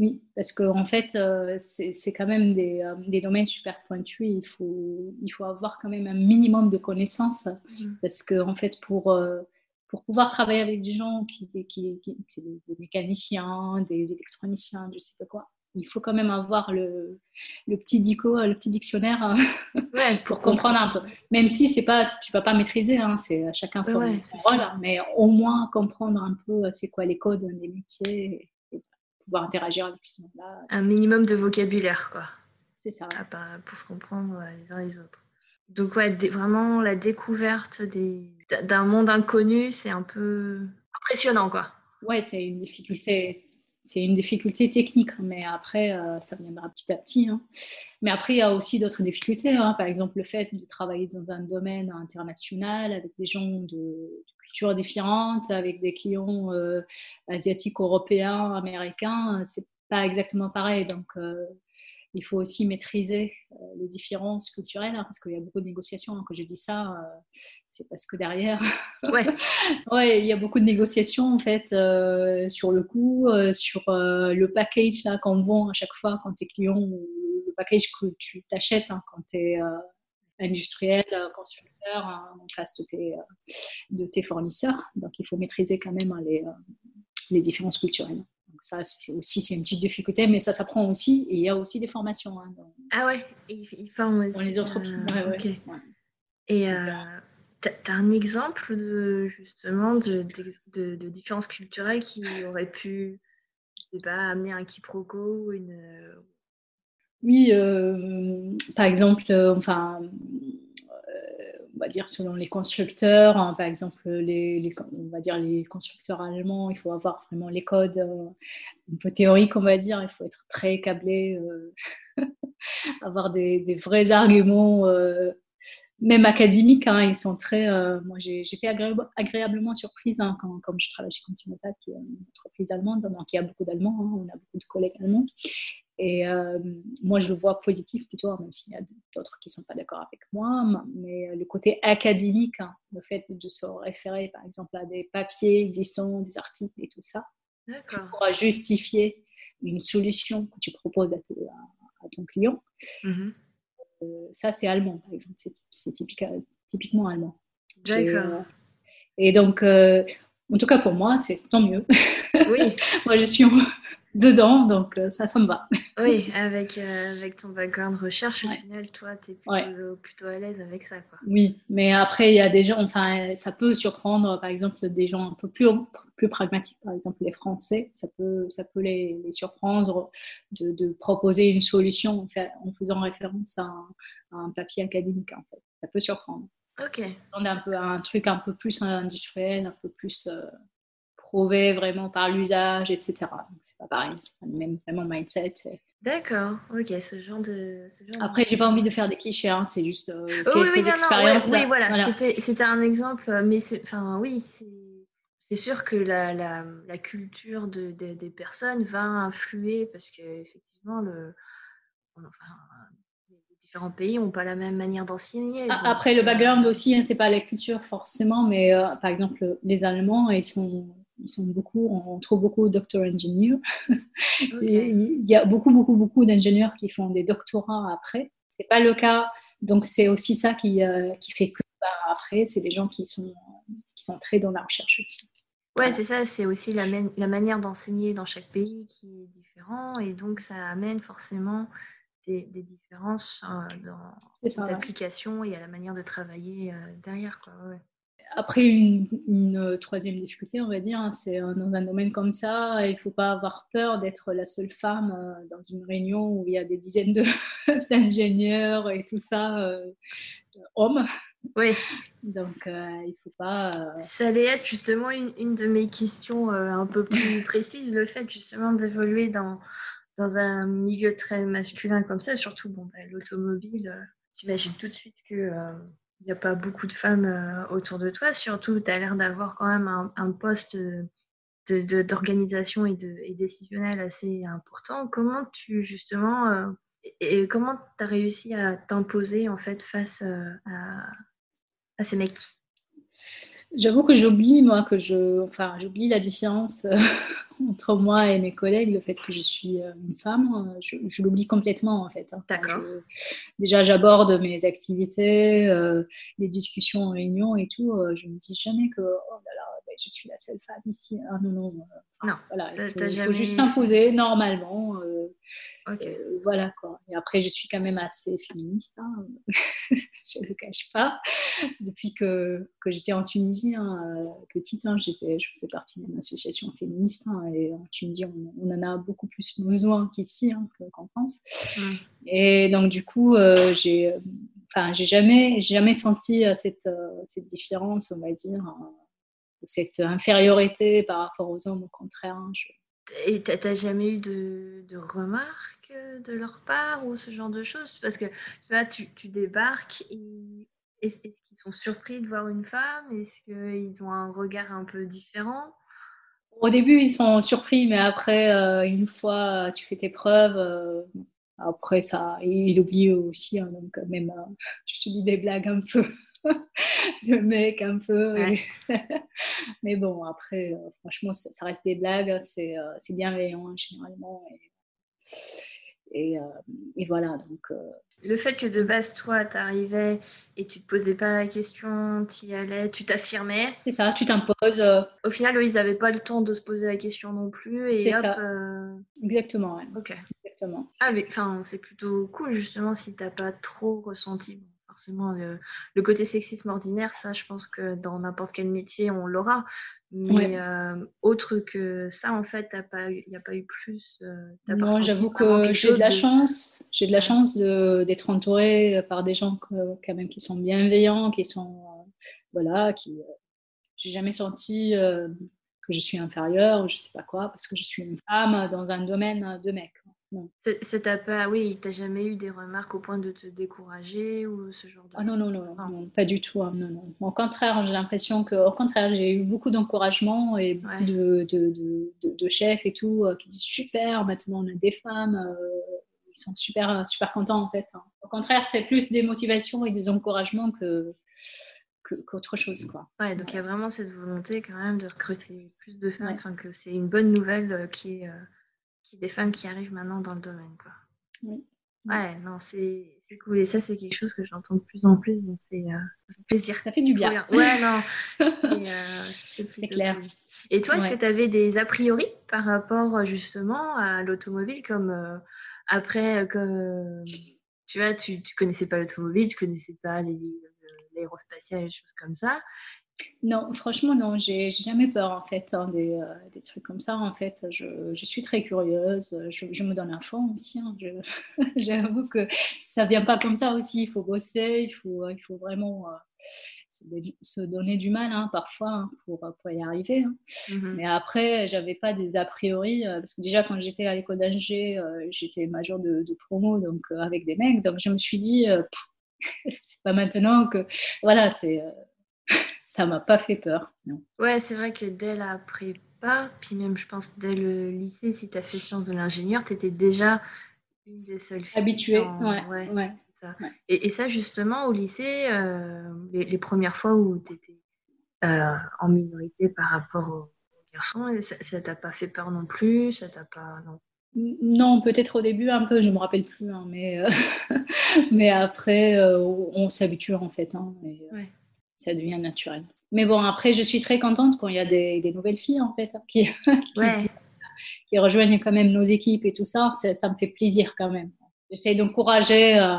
Oui, parce qu'en en fait, euh, c'est quand même des, euh, des, domaines super pointus. Il faut, il faut avoir quand même un minimum de connaissances. Mmh. Parce que, en fait, pour, euh, pour pouvoir travailler avec des gens qui, qui, qui, des mécaniciens, des électroniciens, je sais pas quoi, il faut quand même avoir le, le petit dico, le petit dictionnaire hein, ouais, pour <laughs> comprendre un peu. Même si c'est pas, tu vas pas maîtriser, hein, c'est chacun son, rôle, mais au moins comprendre un peu c'est quoi les codes des métiers pouvoir interagir avec ce monde-là. Un minimum de vocabulaire, quoi. C'est ça. pour se comprendre les uns les autres. Donc, ouais, vraiment, la découverte d'un monde inconnu, c'est un peu impressionnant, quoi. Ouais, c'est une difficulté. C'est une difficulté technique, mais après, euh, ça viendra petit à petit. Hein. Mais après, il y a aussi d'autres difficultés. Hein. Par exemple, le fait de travailler dans un domaine international avec des gens de, cultures différentes, avec des clients euh, asiatiques, européens, américains, c'est pas exactement pareil. Donc, euh, il faut aussi maîtriser euh, les différences culturelles, hein, parce qu'il y a beaucoup de négociations. Quand je dis ça, c'est parce que derrière, <laughs> ouais. ouais, il y a beaucoup de négociations en fait sur le coût, sur le package là qu'on vend à chaque fois quand tu es client, le package que tu t'achètes hein, quand tu es industriel, euh, constructeur hein, en face de tes, euh, de tes fournisseurs. Donc, il faut maîtriser quand même hein, les, euh, les différences culturelles. Donc ça, c'est aussi c'est une petite difficulté, mais ça s'apprend aussi. Et il y a aussi des formations. Hein, ah ouais, ils forment aussi. Dans les entreprises. Ouais, Et tu as un exemple de, justement de, de, de, différences culturelles qui auraient pu, je sais pas, amener un quiproquo, une, oui, euh, par exemple, euh, enfin, euh, on va dire selon les constructeurs, hein, par exemple, les, on va dire les constructeurs allemands, il faut avoir vraiment les codes un peu théoriques, on va dire, il faut être très câblé, <laughs> avoir des, vrais arguments, même académiques, hein, ils sont très. moi, j'étais agréablement surprise hein, quand, je travaille chez Continental, qui est une entreprise allemande, donc il y a beaucoup d'Allemands, on a beaucoup de collègues allemands. Et euh, moi, je le vois positif plutôt, même s'il y a d'autres qui ne sont pas d'accord avec moi. Mais le côté académique, hein, le fait de se référer, par exemple, à des papiers existants, des articles et tout ça, pour justifier une solution que tu proposes à, ton client. Mm-hmm. Euh, ça, c'est allemand, par exemple. C'est typiquement allemand. D'accord. Euh, et donc, en tout cas pour moi, c'est tant mieux. Oui. <laughs> moi, je suis dedans, donc euh, ça, ça me va. <laughs> Oui, avec, euh, avec ton background recherche, au final, toi, tu es plutôt, plutôt, à l'aise avec ça. Quoi. Oui, mais après, il y a des gens, enfin, ça peut surprendre, par exemple, des gens un peu plus, plus pragmatiques, par exemple les Français, ça peut, ça peut les, les surprendre de, de, proposer une solution en faisant référence à un, papier académique, en fait. Ça peut surprendre. Ok. On a un, peu, un truc un peu plus industriel, un peu plus... Euh, prouvé vraiment par l'usage, etc. Donc, pareil, c'est le même vraiment mindset. D'accord, ok, ce genre de. Après, j'ai pas envie de faire des clichés, hein, c'est juste euh, quelques expériences. oui, voilà, C'était, un exemple, mais c'est, enfin, oui, c'est, sûr que la, la, la culture de, des personnes va influer parce que effectivement, le, enfin, différents pays n'ont pas la même manière d'enseigner. Après, le euh, background aussi, hein, c'est pas la culture forcément, mais euh, par exemple, les Allemands, ils sont ils sont beaucoup, on trouve beaucoup doctor engineers. <laughs> Il y a beaucoup, beaucoup, beaucoup d'ingénieurs qui font des doctorats après. C'est pas le cas, donc c'est aussi ça qui, euh, qui fait que bah, après, c'est des gens qui sont, qui sont très dans la recherche aussi. Ouais, c'est ça, c'est aussi la, la manière d'enseigner dans chaque pays qui est différent et donc ça amène forcément des, différences euh, dans les applications et à la manière de travailler euh, derrière. Quoi. Ouais. Après, une, euh, troisième difficulté, on va dire, hein, c'est dans un domaine comme ça, il ne faut pas avoir peur d'être la seule femme euh, dans une réunion où il y a des dizaines <laughs> d'ingénieurs et tout ça, euh, hommes. Oui. <laughs> Donc, il ne faut pas. Ça allait être justement une, de mes questions un peu plus <laughs> précises, le fait justement d'évoluer dans, dans un milieu très masculin comme ça, surtout bon, bah, l'automobile. J'imagine tout de suite que il n'y a pas beaucoup de femmes euh, autour de toi. Surtout, tu as l'air d'avoir quand même un, poste d'organisation de, et, décisionnel assez important. Comment tu, justement, euh, et, comment tu as réussi à t'imposer en fait face euh, à ces mecs? J'avoue que j'oublie, moi, que je. Enfin, j'oublie la différence euh, <laughs> entre moi et mes collègues, le fait que je suis euh, une femme. Je, l'oublie complètement, en fait. Hein. D'accord. déjà, j'aborde mes activités, euh, les discussions en réunion et tout. je ne me dis jamais que, oh là là, je suis la seule femme ici. Ah non, non. non, voilà, il faut, juste s'imposer normalement. ok. voilà, quoi. Et après, je suis quand même assez féministe. Hein. <laughs> je ne le cache pas. Depuis que, que j'étais en Tunisie, hein, euh, petite, hein, j'étais, je faisais partie d'une association féministe. Et en Tunisie, on, en a beaucoup plus besoin qu'ici, qu'en France. Et donc, du coup, euh, j'ai, enfin, j'ai jamais, jamais senti euh, cette, cette différence, on va dire, cette infériorité par rapport aux hommes. Au contraire, je, et t'as jamais eu de, de, remarques de leur part ou ce genre de choses? Parce que tu vois, tu, tu débarques et est-ce qu'ils sont surpris de voir une femme? Est-ce qu'ils ont un regard un peu différent? Au début, ils sont surpris, mais après, euh, une fois tu fais tes preuves, euh, après ça, ils oublient aussi. Hein, donc, même, euh, tu subis des blagues un peu <laughs> de mec un peu. <laughs> Mais bon, après, euh, franchement, ça, reste des blagues, c'est euh, bienveillant hein, généralement. Et, euh, et, voilà, donc. Le fait que de base, toi, tu arrivais et tu te posais pas la question, tu y allais, tu t'affirmais. C'est ça, tu t'imposes. Au final, eux, ils n'avaient pas le temps de se poser la question non plus. C'est ça. Exactement, ouais. Ok. Exactement. Ah, mais c'est plutôt cool, justement, si tu n'as pas trop ressenti forcément le, côté sexisme ordinaire, ça, je pense que dans n'importe quel métier, on l'aura. Mais euh, autre que ça, en fait, il n'y a pas eu plus. Euh, non, j'avoue que j'ai de la chance. J'ai de la chance d'être entourée par des gens quand même qui sont bienveillants, qui sont euh, voilà, qui. j'ai jamais senti que je suis inférieure, ou je sais pas quoi, parce que je suis une femme dans un domaine de mec. C'est t'a pas, oui, t'as jamais eu des remarques au point de te décourager ou ce genre de. Ah non, non, non, non, pas du tout. Hein, non, non. Au contraire, j'ai l'impression que, au contraire, j'ai eu beaucoup d'encouragement et beaucoup de, de, de, chefs et tout euh, qui disent super, maintenant on a des femmes, euh, ils sont super, super contents en fait. Hein. Au contraire, c'est plus des motivations et des encouragements que qu'autre chose. Quoi. Ouais, donc il y a vraiment cette volonté quand même de recruter plus de femmes, enfin que c'est une bonne nouvelle euh, qui est des femmes qui arrivent maintenant dans le domaine. Quoi. Oui. Ouais, non, c'est cool. Et ça, c'est quelque chose que j'entends de plus en plus. Donc, c'est euh, plaisir. Ça fait du bien. Ouais, non. <laughs> c'est euh, clair. Et toi, est-ce que tu avais des a priori par rapport justement à l'automobile comme euh, après, que tu vois, tu, tu connaissais pas l'automobile, tu connaissais pas l'aérospatiale et des choses comme ça. Non, franchement, non, j'ai jamais peur en fait hein, euh, des, trucs comme ça. En fait, je, suis très curieuse, je, me donne un fond aussi. Hein, <laughs> J'avoue que ça vient pas comme ça aussi. Il faut bosser, il faut, il faut vraiment. Euh, se donner du mal hein, parfois hein, pour, pour, y arriver. Hein. Mmh Mais après, j'avais pas des a priori, parce que déjà quand j'étais à l'école d'Angers, j'étais major de, promo, donc avec des mecs, donc je me suis dit, <laughs> c'est pas maintenant que, voilà, c'est, ça m'a pas fait peur. Non. Ouais, c'est vrai que dès la prépa, puis même je pense dès le lycée, si tu as fait sciences de l'ingénieur, tu étais déjà une des seules filles. Habituée, ouais. ouais. Et, ça, justement, au lycée, euh, les, premières fois où tu étais euh, en minorité par rapport aux, garçons, ça t'a pas fait peur non plus Ça t'a pas. Non? peut-être au début un peu, je me rappelle plus, hein, mais, euh, <laughs> mais après, on s'habitue en fait. Hein, Ça devient naturel. Mais bon, après, je suis très contente quand il y a des, nouvelles filles en fait <laughs> qui, qui, rejoignent quand même nos équipes et tout ça. Ça me fait plaisir quand même. J'essaie d'encourager, euh,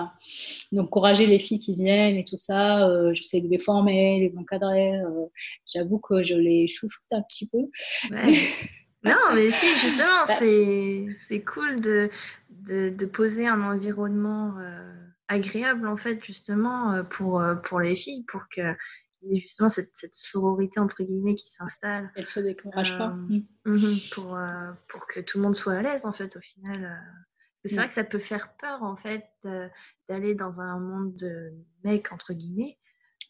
d'encourager les filles qui viennent et tout ça. Euh, j'essaie de les former, les encadrer. Euh, j'avoue que je les chouchoute un petit peu. <laughs> non, mais justement, bah c'est cool de, de, poser un environnement agréable, en fait, justement, pour, pour les filles, pour que justement cette, cette, sororité entre guillemets qui s'installe. Elle se décourage pas. Mm. Mhm, pour, pour que tout le monde soit à l'aise en fait au final. C'est vrai que ça peut faire peur, en fait, d'aller dans un monde de mecs, entre guillemets.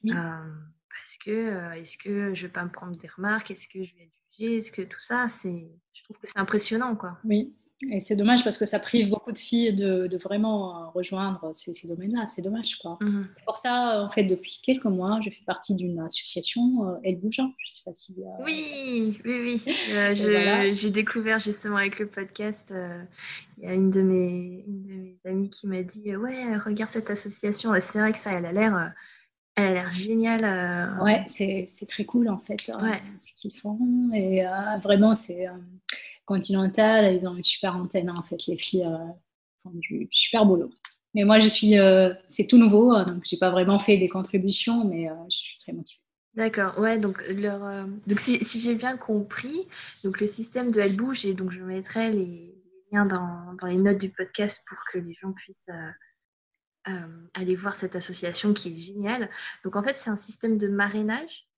parce que, est-ce que je vais pas me prendre des remarques? Est-ce que je vais être jugée? Est-ce que tout ça, c'est, je trouve que c'est impressionnant, quoi. Oui, et c'est dommage parce que ça prive beaucoup de filles de, vraiment euh, rejoindre ces, domaines-là. C'est dommage, quoi. Mmh c'est pour ça, en fait, depuis quelques mois, je fais partie d'une association, euh, Elle Bougeant. Je sais pas si. Euh, oui, oui, <laughs> oui. j'ai découvert justement avec le podcast. Il y a une de mes, une de mes amies qui m'a dit Ouais, regarde cette association. C'est vrai que ça, elle a l'air. Elle a l'air géniale. Ouais, c'est très cool en fait, ouais. ce qu'ils font. Et vraiment, c'est Continental, ils ont une super antenne, hein, en fait, les filles euh, font du super boulot. Mais moi, je suis, euh, c'est tout nouveau, euh, donc j'ai pas vraiment fait des contributions, mais je suis très motivée. D'accord, ouais, donc, leur, donc si, j'ai bien compris, donc le système de Elle Bouge, et donc je mettrai les liens dans, dans, les notes du podcast pour que les gens puissent aller voir cette association qui est géniale. Donc en fait, c'est un système de marrainage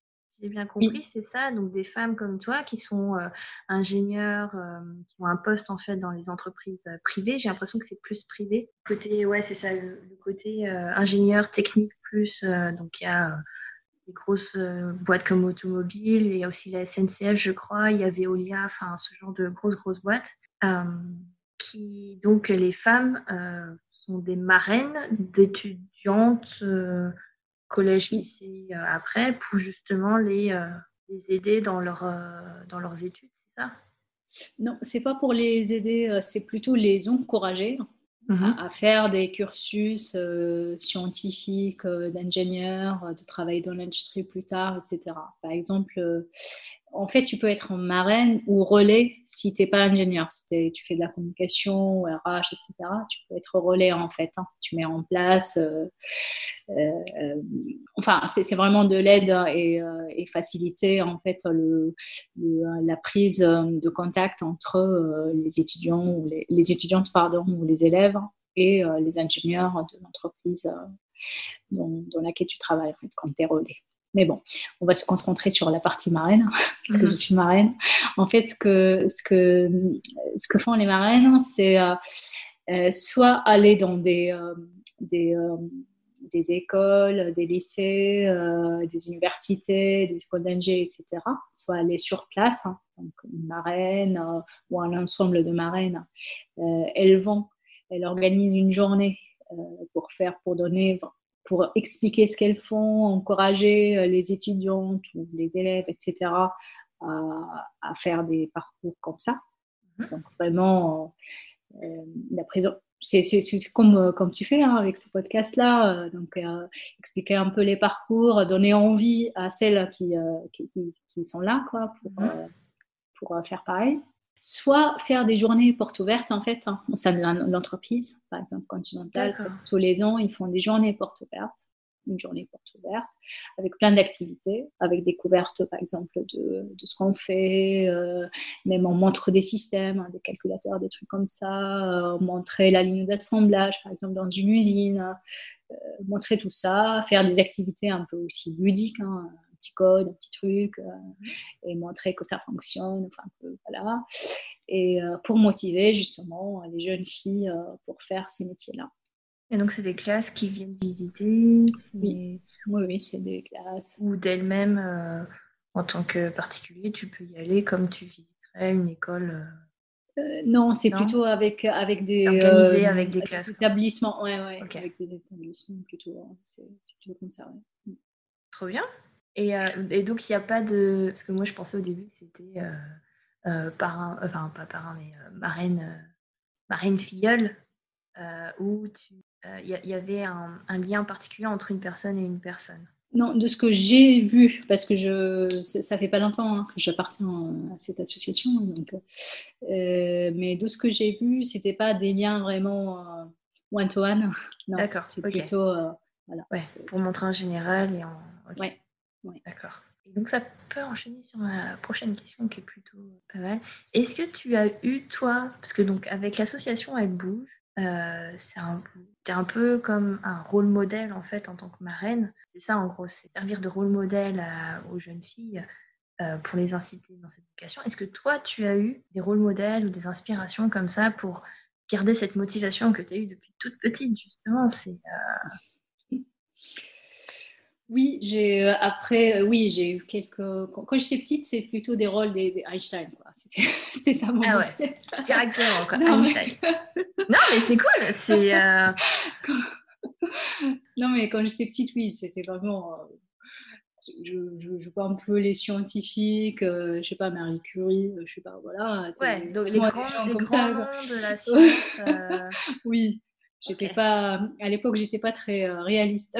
j'ai bien compris, c'est ça. Donc des femmes comme toi qui sont euh, ingénieurs, euh, qui ont un poste en fait dans les entreprises euh, privées. J'ai l'impression que c'est plus privé. Côté, ouais, c'est ça, le, côté ingénieur technique plus. donc il y a des grosses boîtes comme Automobile, il y a aussi la SNCF, je crois, il y a Veolia, enfin ce genre de grosses grosses boîtes. qui donc les femmes sont des marraines d'étudiantes collège, lycée euh, après, pour justement les, euh, les aider dans, leur, euh, dans leurs études, c'est ça? Non, c'est pas pour les aider, c'est plutôt les encourager mmh à, faire des cursus scientifiques, d'ingénieurs, de travailler dans l'industrie plus tard, etc. Par exemple, en fait, tu peux être en marraine ou relais si tu n'es pas ingénieur. Si tu fais de la communication, RH, etc., tu peux être relais en fait. Hein. Tu mets en place. Euh, euh, enfin, c'est vraiment de l'aide et, euh, et, faciliter en fait la prise de contact entre les étudiants ou les, étudiantes pardon ou les élèves et les ingénieurs de l'entreprise dans, laquelle tu travailles en fait, quand tu es relais. Mais bon, on va se concentrer sur la partie marraine, <laughs> parce que je mhm. suis marraine. En fait, ce que, ce que, ce que font les marraines, c'est euh, euh, soit aller dans des, euh, des, des, écoles, des lycées, des universités, des écoles d'ingé, etc. Soit aller sur place, hein, donc une marraine ou un ensemble de marraines. elles vont, elles organisent une journée pour faire, pour donner pour expliquer ce qu'elles font, encourager euh, les étudiantes ou les élèves, etc., à, faire des parcours comme ça. Mhm. Donc vraiment, euh, la présence, c'est comme, euh, comme tu fais hein, avec ce podcast-là, donc expliquer un peu les parcours, donner envie à celles qui, qui, qui sont là quoi, pour, mhm. pour faire pareil soit faire des journées portes ouvertes en fait hein, au sein de l'entreprise, par exemple Continental, parce que tous les ans ils font des journées portes ouvertes une journée porte ouverte, avec plein d'activités, avec découverte par exemple de, de ce qu'on fait, euh, même on montre des systèmes, hein, des calculateurs, des trucs comme ça, montrer la ligne d'assemblage par exemple dans une usine, montrer tout ça, faire des activités un peu aussi ludiques. Hein, petit code, un petit truc, et montrer que ça fonctionne, enfin, voilà et euh, pour motiver justement les jeunes filles euh, pour faire ces métiers-là. Et donc, c'est des classes qui viennent visiter Oui, oui, c'est des classes. Ou d'elles-mêmes, euh, en tant que particulier, tu peux y aller comme tu visiterais une école Non, c'est plutôt avec, avec des. Organisé avec des classes. établissements, ouais, ouais. Avec des établissements plutôt. Hein, c'est plutôt comme ça, ouais. Trop bien. Et, et donc, il n'y a pas de. Parce que moi, je pensais au début que c'était euh, parrain, enfin pas parrain, mais euh, marraine, euh, marraine filleule, où il y, avait un, lien particulier entre une personne et une personne. Non, de ce que j'ai vu, parce que je, ça fait pas longtemps hein, que j'appartiens à cette association, donc, mais de ce que j'ai vu, c'était pas des liens vraiment one to one. D'accord. C'est plutôt voilà. Ouais, pour montrer en général et en. Ouais. D'accord. Donc ça peut enchaîner sur ma prochaine question qui est plutôt pas mal. Est-ce que tu as eu toi, parce que donc avec l'association Elle bouge, euh, c'est un, un peu comme un rôle modèle en fait en tant que marraine. C'est ça en gros, c'est servir de rôle modèle aux jeunes filles euh, pour les inciter dans cette éducation. Est-ce que toi tu as eu des rôles modèles ou des inspirations comme ça pour garder cette motivation que tu as eue depuis toute petite justement? Euh, oui, j'ai euh, après, euh, oui, j'ai eu quelques. Quand, j'étais petite, c'est plutôt des rôles des, Einstein, quoi. <laughs> C'était ça mon. Ah ouais, directement, quoi. Einstein. non, mais c'est cool. C'est. Euh, <laughs> non, mais quand j'étais petite, oui, c'était vraiment. Je, je, vois un peu les scientifiques, je sais pas, Marie Curie, je sais pas, voilà. Ouais, donc les grands, les grands de la <laughs> science. oui, j'étais pas. À l'époque, j'étais pas très réaliste.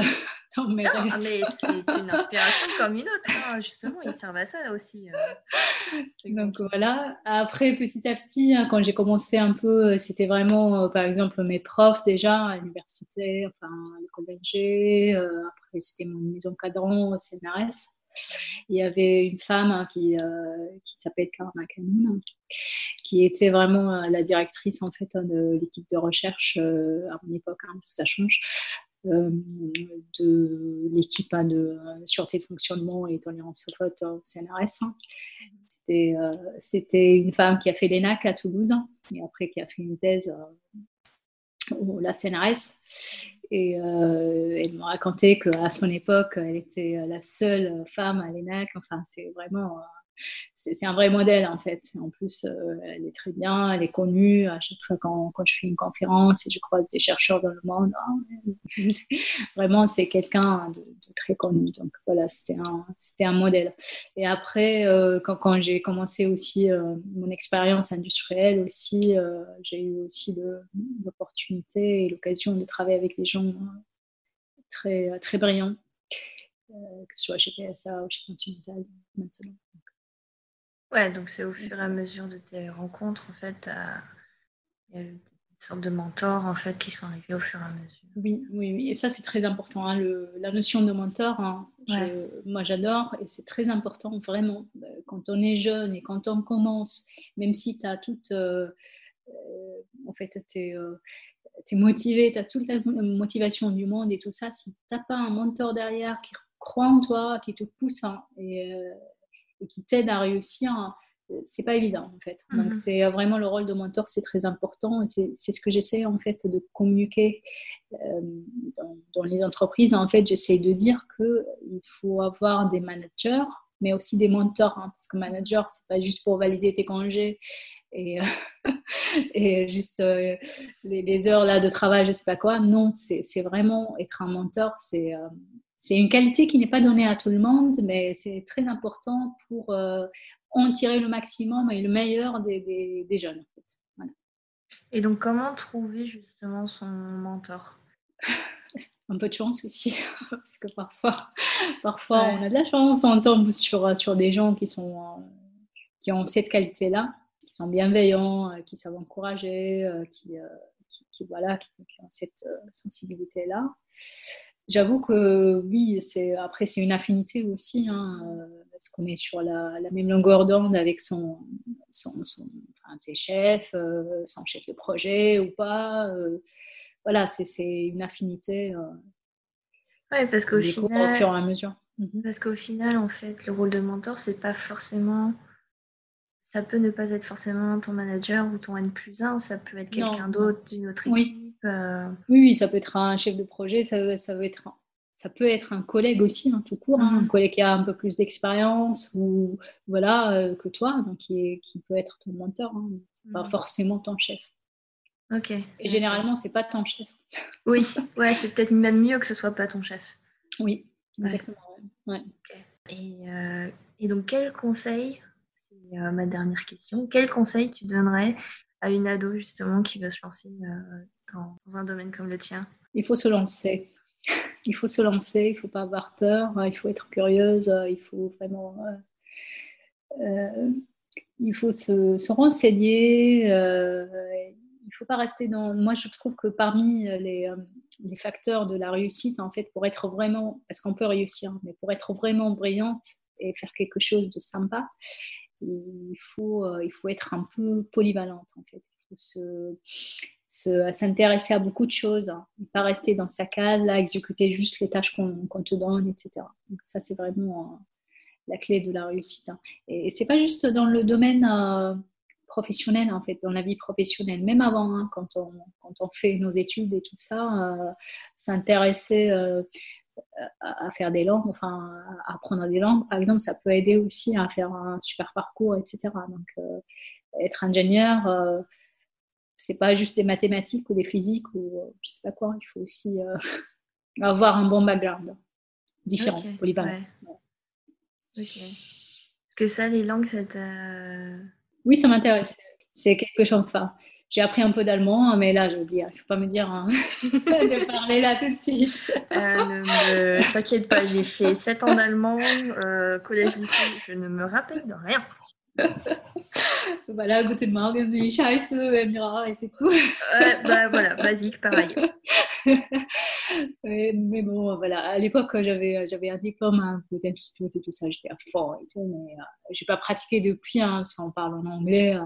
<laughs> non, mais c'est une inspiration <laughs> comme une autre, hein. justement, ils servent à ça aussi. Euh. Donc voilà, après petit à petit, hein, quand j'ai commencé un peu, euh, c'était vraiment, euh, par exemple, mes profs déjà à l'université, enfin à l'école d'Alger, après c'était mon mise en cadran au CNRS. Il y avait une femme hein, qui, qui s'appelle Karma Kanoun, qui était vraiment la directrice en fait de l'équipe de recherche à mon époque, ça change, euh, de l'équipe de sûreté de fonctionnement et tolérance au vote au CNRS. Euh, c'était une femme qui a fait l'ENAC à Toulouse hein, et après qui a fait une thèse euh, au la CNRS. Et elle m'a raconté qu'à son époque, elle était la seule femme à l'ENAC. Enfin, c'est vraiment c'est un vrai modèle en fait. En plus, euh, elle est très bien, elle est connue. À chaque fois quand, quand je fais une conférence et je croise des chercheurs dans le monde, hein, <laughs> vraiment c'est quelqu'un de, très connu. Donc voilà, c'était un, un modèle. Et après, euh, quand, quand j'ai commencé aussi euh, mon expérience industrielle aussi, j'ai eu aussi l'opportunité et l'occasion de travailler avec des gens très, très brillants, que ce soit chez PSA ou chez Continental maintenant. Ouais, donc c'est au fur et à mesure de tes rencontres, en fait, il y a une sorte de mentors, en fait, qui sont arrivés au fur et à mesure. Oui, oui, oui. et ça, c'est très important. Hein, la notion de mentor, hein, moi, j'adore, et c'est très important, vraiment, euh, quand on est jeune et quand on commence, même si tu as toute... Euh, euh, en fait, tu es, motivé, tu as toute la motivation du monde et tout ça, si tu n'as pas un mentor derrière qui croit en toi, qui te pousse, hein, et qui t'aide à réussir, hein, c'est pas évident en fait. Donc mhm. c'est euh, vraiment le rôle de mentor, c'est très important et c'est ce que j'essaie en fait de communiquer euh, dans, les entreprises. En fait, j'essaie de dire que il faut avoir des managers, mais aussi des mentors, hein, parce que manager c'est pas juste pour valider tes congés et, euh, <laughs> et juste les, heures là de travail, je sais pas quoi. Non, c'est vraiment être un mentor, c'est c'est une qualité qui n'est pas donnée à tout le monde, mais c'est très important pour euh, en tirer le maximum et le meilleur des, jeunes. Et donc, comment trouver justement son mentor? <laughs> Un peu de chance aussi, <laughs> parce que parfois, parfois on a de la chance, on tombe sur, sur des gens qui, sont, euh, qui ont cette qualité-là, qui sont bienveillants, euh, qui savent encourager, qui, qui, voilà, qui, ont cette sensibilité-là. J'avoue que oui, c'est après c'est une affinité aussi, hein, parce qu'on est sur la, même longueur d'onde avec son, son, ses chefs, son chef de projet ou pas. voilà, c'est une affinité. oui, parce qu'au final, au fur et à mesure. Mhm. Parce qu'au final, en fait, le rôle de mentor, c'est pas forcément. Ça peut ne pas être forcément ton manager ou ton N plus 1, ça peut être quelqu'un d'autre d'une autre équipe. Euh. Oui. ça peut être un chef de projet, ça, ça, veut être, ça peut être un collègue aussi, hein, tout court, hein, un collègue qui a un peu plus d'expérience ou voilà euh, que toi, donc qui, qui, peut être ton mentor, hein, pas forcément ton chef. Ok. Et généralement, c'est pas ton chef. Oui, <laughs> ouais, c'est peut-être même mieux que ce soit pas ton chef. Oui, exactement. Euh, et, donc, quel conseil, c'est ma dernière question, quel conseil tu donnerais à une ado justement qui veut se lancer euh, dans, un domaine comme le tien Il faut se lancer. Il faut se lancer, il ne faut pas avoir peur, il faut être curieuse, il faut vraiment... il faut se, se renseigner, il ne faut pas rester dans. Moi, je trouve que parmi euh, les, euh, les, facteurs de la réussite, en fait, pour être vraiment. Parce qu'on peut réussir, mais pour être vraiment brillante et faire quelque chose de sympa, il faut, euh, il faut être un peu polyvalente, en fait. Il faut se, s'intéresser à beaucoup de choses, hein. pas rester dans sa case, là, exécuter juste les tâches qu'on, te donne, etc. Ça, c'est vraiment la clé de la réussite. Hein. Et, c'est pas juste dans le domaine professionnelle, en fait, dans la vie professionnelle, même avant, hein, quand, on, quand on fait nos études et tout ça, euh, s'intéresser euh, à, faire des langues, enfin, à apprendre des langues, par exemple, ça peut aider aussi à faire un super parcours, etc. Donc, euh, être ingénieur, c'est pas juste des mathématiques ou des physiques ou je sais pas quoi, il faut aussi <laughs> avoir un bon background différent, okay, polyvalent. Ok. Que ça, les langues, ça t'a oui, ça m'intéresse. C'est quelque chose. Enfin, j'ai appris un peu d'allemand, hein, mais là, j'ai oublié. Il ne faut pas me dire hein, <laughs> de parler là tout de suite. Euh, ne <laughs> t'inquiète pas, j'ai fait 7 ans d'allemand, euh, collège-lycée, je ne me rappelle de rien. <laughs> voilà, Guten Morgen, wie Scheiße, Emira, et c'est tout. ouais, bah voilà, basique, pareil. mais, bon, voilà, à l'époque, j'avais, j'avais un diplôme à un institut et tout ça, j'étais à fond et tout, mais euh, je n'ai pas pratiqué depuis, hein, parce qu'on parle en anglais,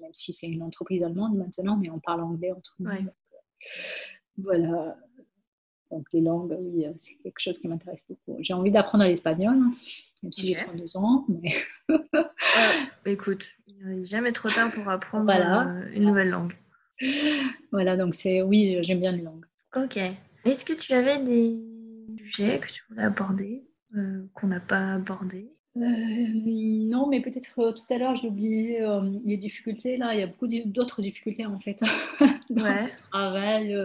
même si c'est une entreprise allemande maintenant, mais on parle anglais entre nous. Euh, voilà. Donc les langues, oui, c'est quelque chose qui m'intéresse beaucoup. J'ai envie d'apprendre l'espagnol, hein, même si j'ai 32 ans. Mais... <laughs> écoute, il n'est jamais trop tard pour apprendre une nouvelle langue. Voilà, donc c'est oui, j'aime bien les langues. Ok. Est-ce que tu avais des sujets que tu voulais aborder, euh, qu'on n'a pas abordé? euh, non, mais peut-être euh, tout à l'heure, j'ai oublié les difficultés. Là, il y a beaucoup d'autres difficultés en fait. <laughs> ouais. travail.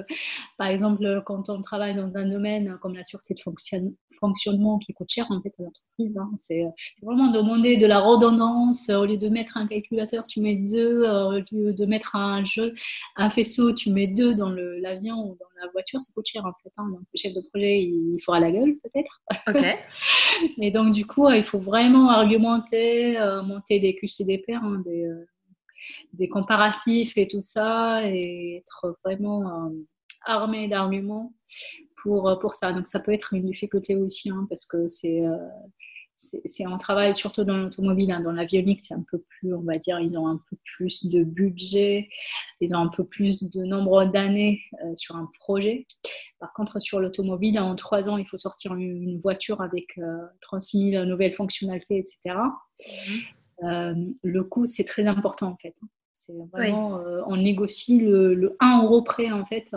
par exemple, quand on travaille dans un domaine comme la sûreté de fonctionnement, fonctionnement qui coûte cher en fait à l'entreprise. Hein. C'est vraiment demander de la redondance. Au lieu de mettre un calculateur, tu mets deux. Au lieu de mettre un jeu, un faisceau, tu mets deux dans l'avion ou dans la voiture. Ça coûte cher en fait. Hein. Donc le chef de projet, il fera la gueule peut-être. Ok. <laughs> Mais donc du coup, il faut vraiment argumenter, euh, monter des QCDP, hein, des, euh, des comparatifs et tout ça, et être vraiment euh, armé d'arguments pour, euh, pour ça. Donc ça peut être une difficulté aussi, hein, parce que c'est euh, c'est un travail, surtout dans l'automobile, hein, dans l'avionique, c'est un peu plus, on va dire, ils ont un peu plus de budget, ils ont un peu plus de nombre d'années euh, sur un projet. Par contre, sur l'automobile, en trois ans, il faut sortir une, voiture avec 36 000 nouvelles fonctionnalités, etc. Mm-hmm. le coût, c'est très important en fait. C'est vraiment, on négocie le, le, 1 euro près en fait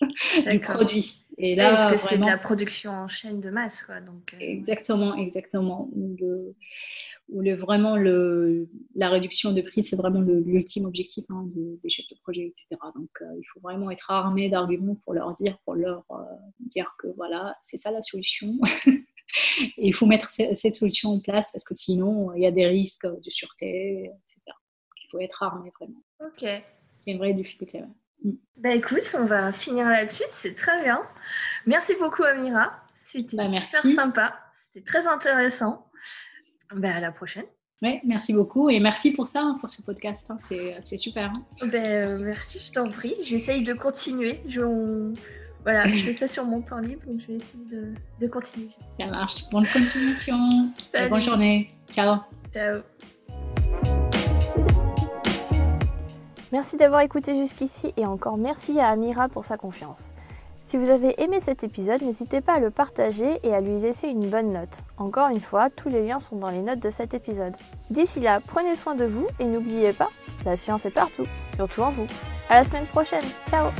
<laughs> du produit. Et là, parce que c'est de la production en chaîne de masse, quoi. Donc, euh, Exactement, exactement. Où, le, où le, vraiment le, la réduction de prix, c'est vraiment l'ultime objectif hein, des chefs de projet, etc. Donc, euh, il faut vraiment être armé d'arguments pour leur dire, pour leur euh, dire que voilà, c'est ça la solution. <laughs> Et il faut mettre cette solution en place parce que sinon, il y a des risques de sûreté, etc. Il faut être armé vraiment. Ok. C'est une vraie difficulté. Bah écoute, on va finir là-dessus, c'est très bien. Merci beaucoup Amira, c'était bah, super sympa, c'était très intéressant. Bah, à la prochaine. Oui, merci beaucoup et merci pour ça, hein, pour ce podcast, hein. c'est super. Hein. Ben, merci, je t'en prie, j'essaye de continuer. Je, voilà, je fais ça sur mon temps libre, donc je vais essayer de, continuer. Ça marche. Bonne continuation. bonne journée. Ciao. Ciao. Merci d'avoir écouté jusqu'ici et encore merci à Amira pour sa confiance. Si vous avez aimé cet épisode, n'hésitez pas à le partager et à lui laisser une bonne note. Encore une fois, tous les liens sont dans les notes de cet épisode. D'ici là, prenez soin de vous et n'oubliez pas, la science est partout, surtout en vous. À la semaine prochaine. Ciao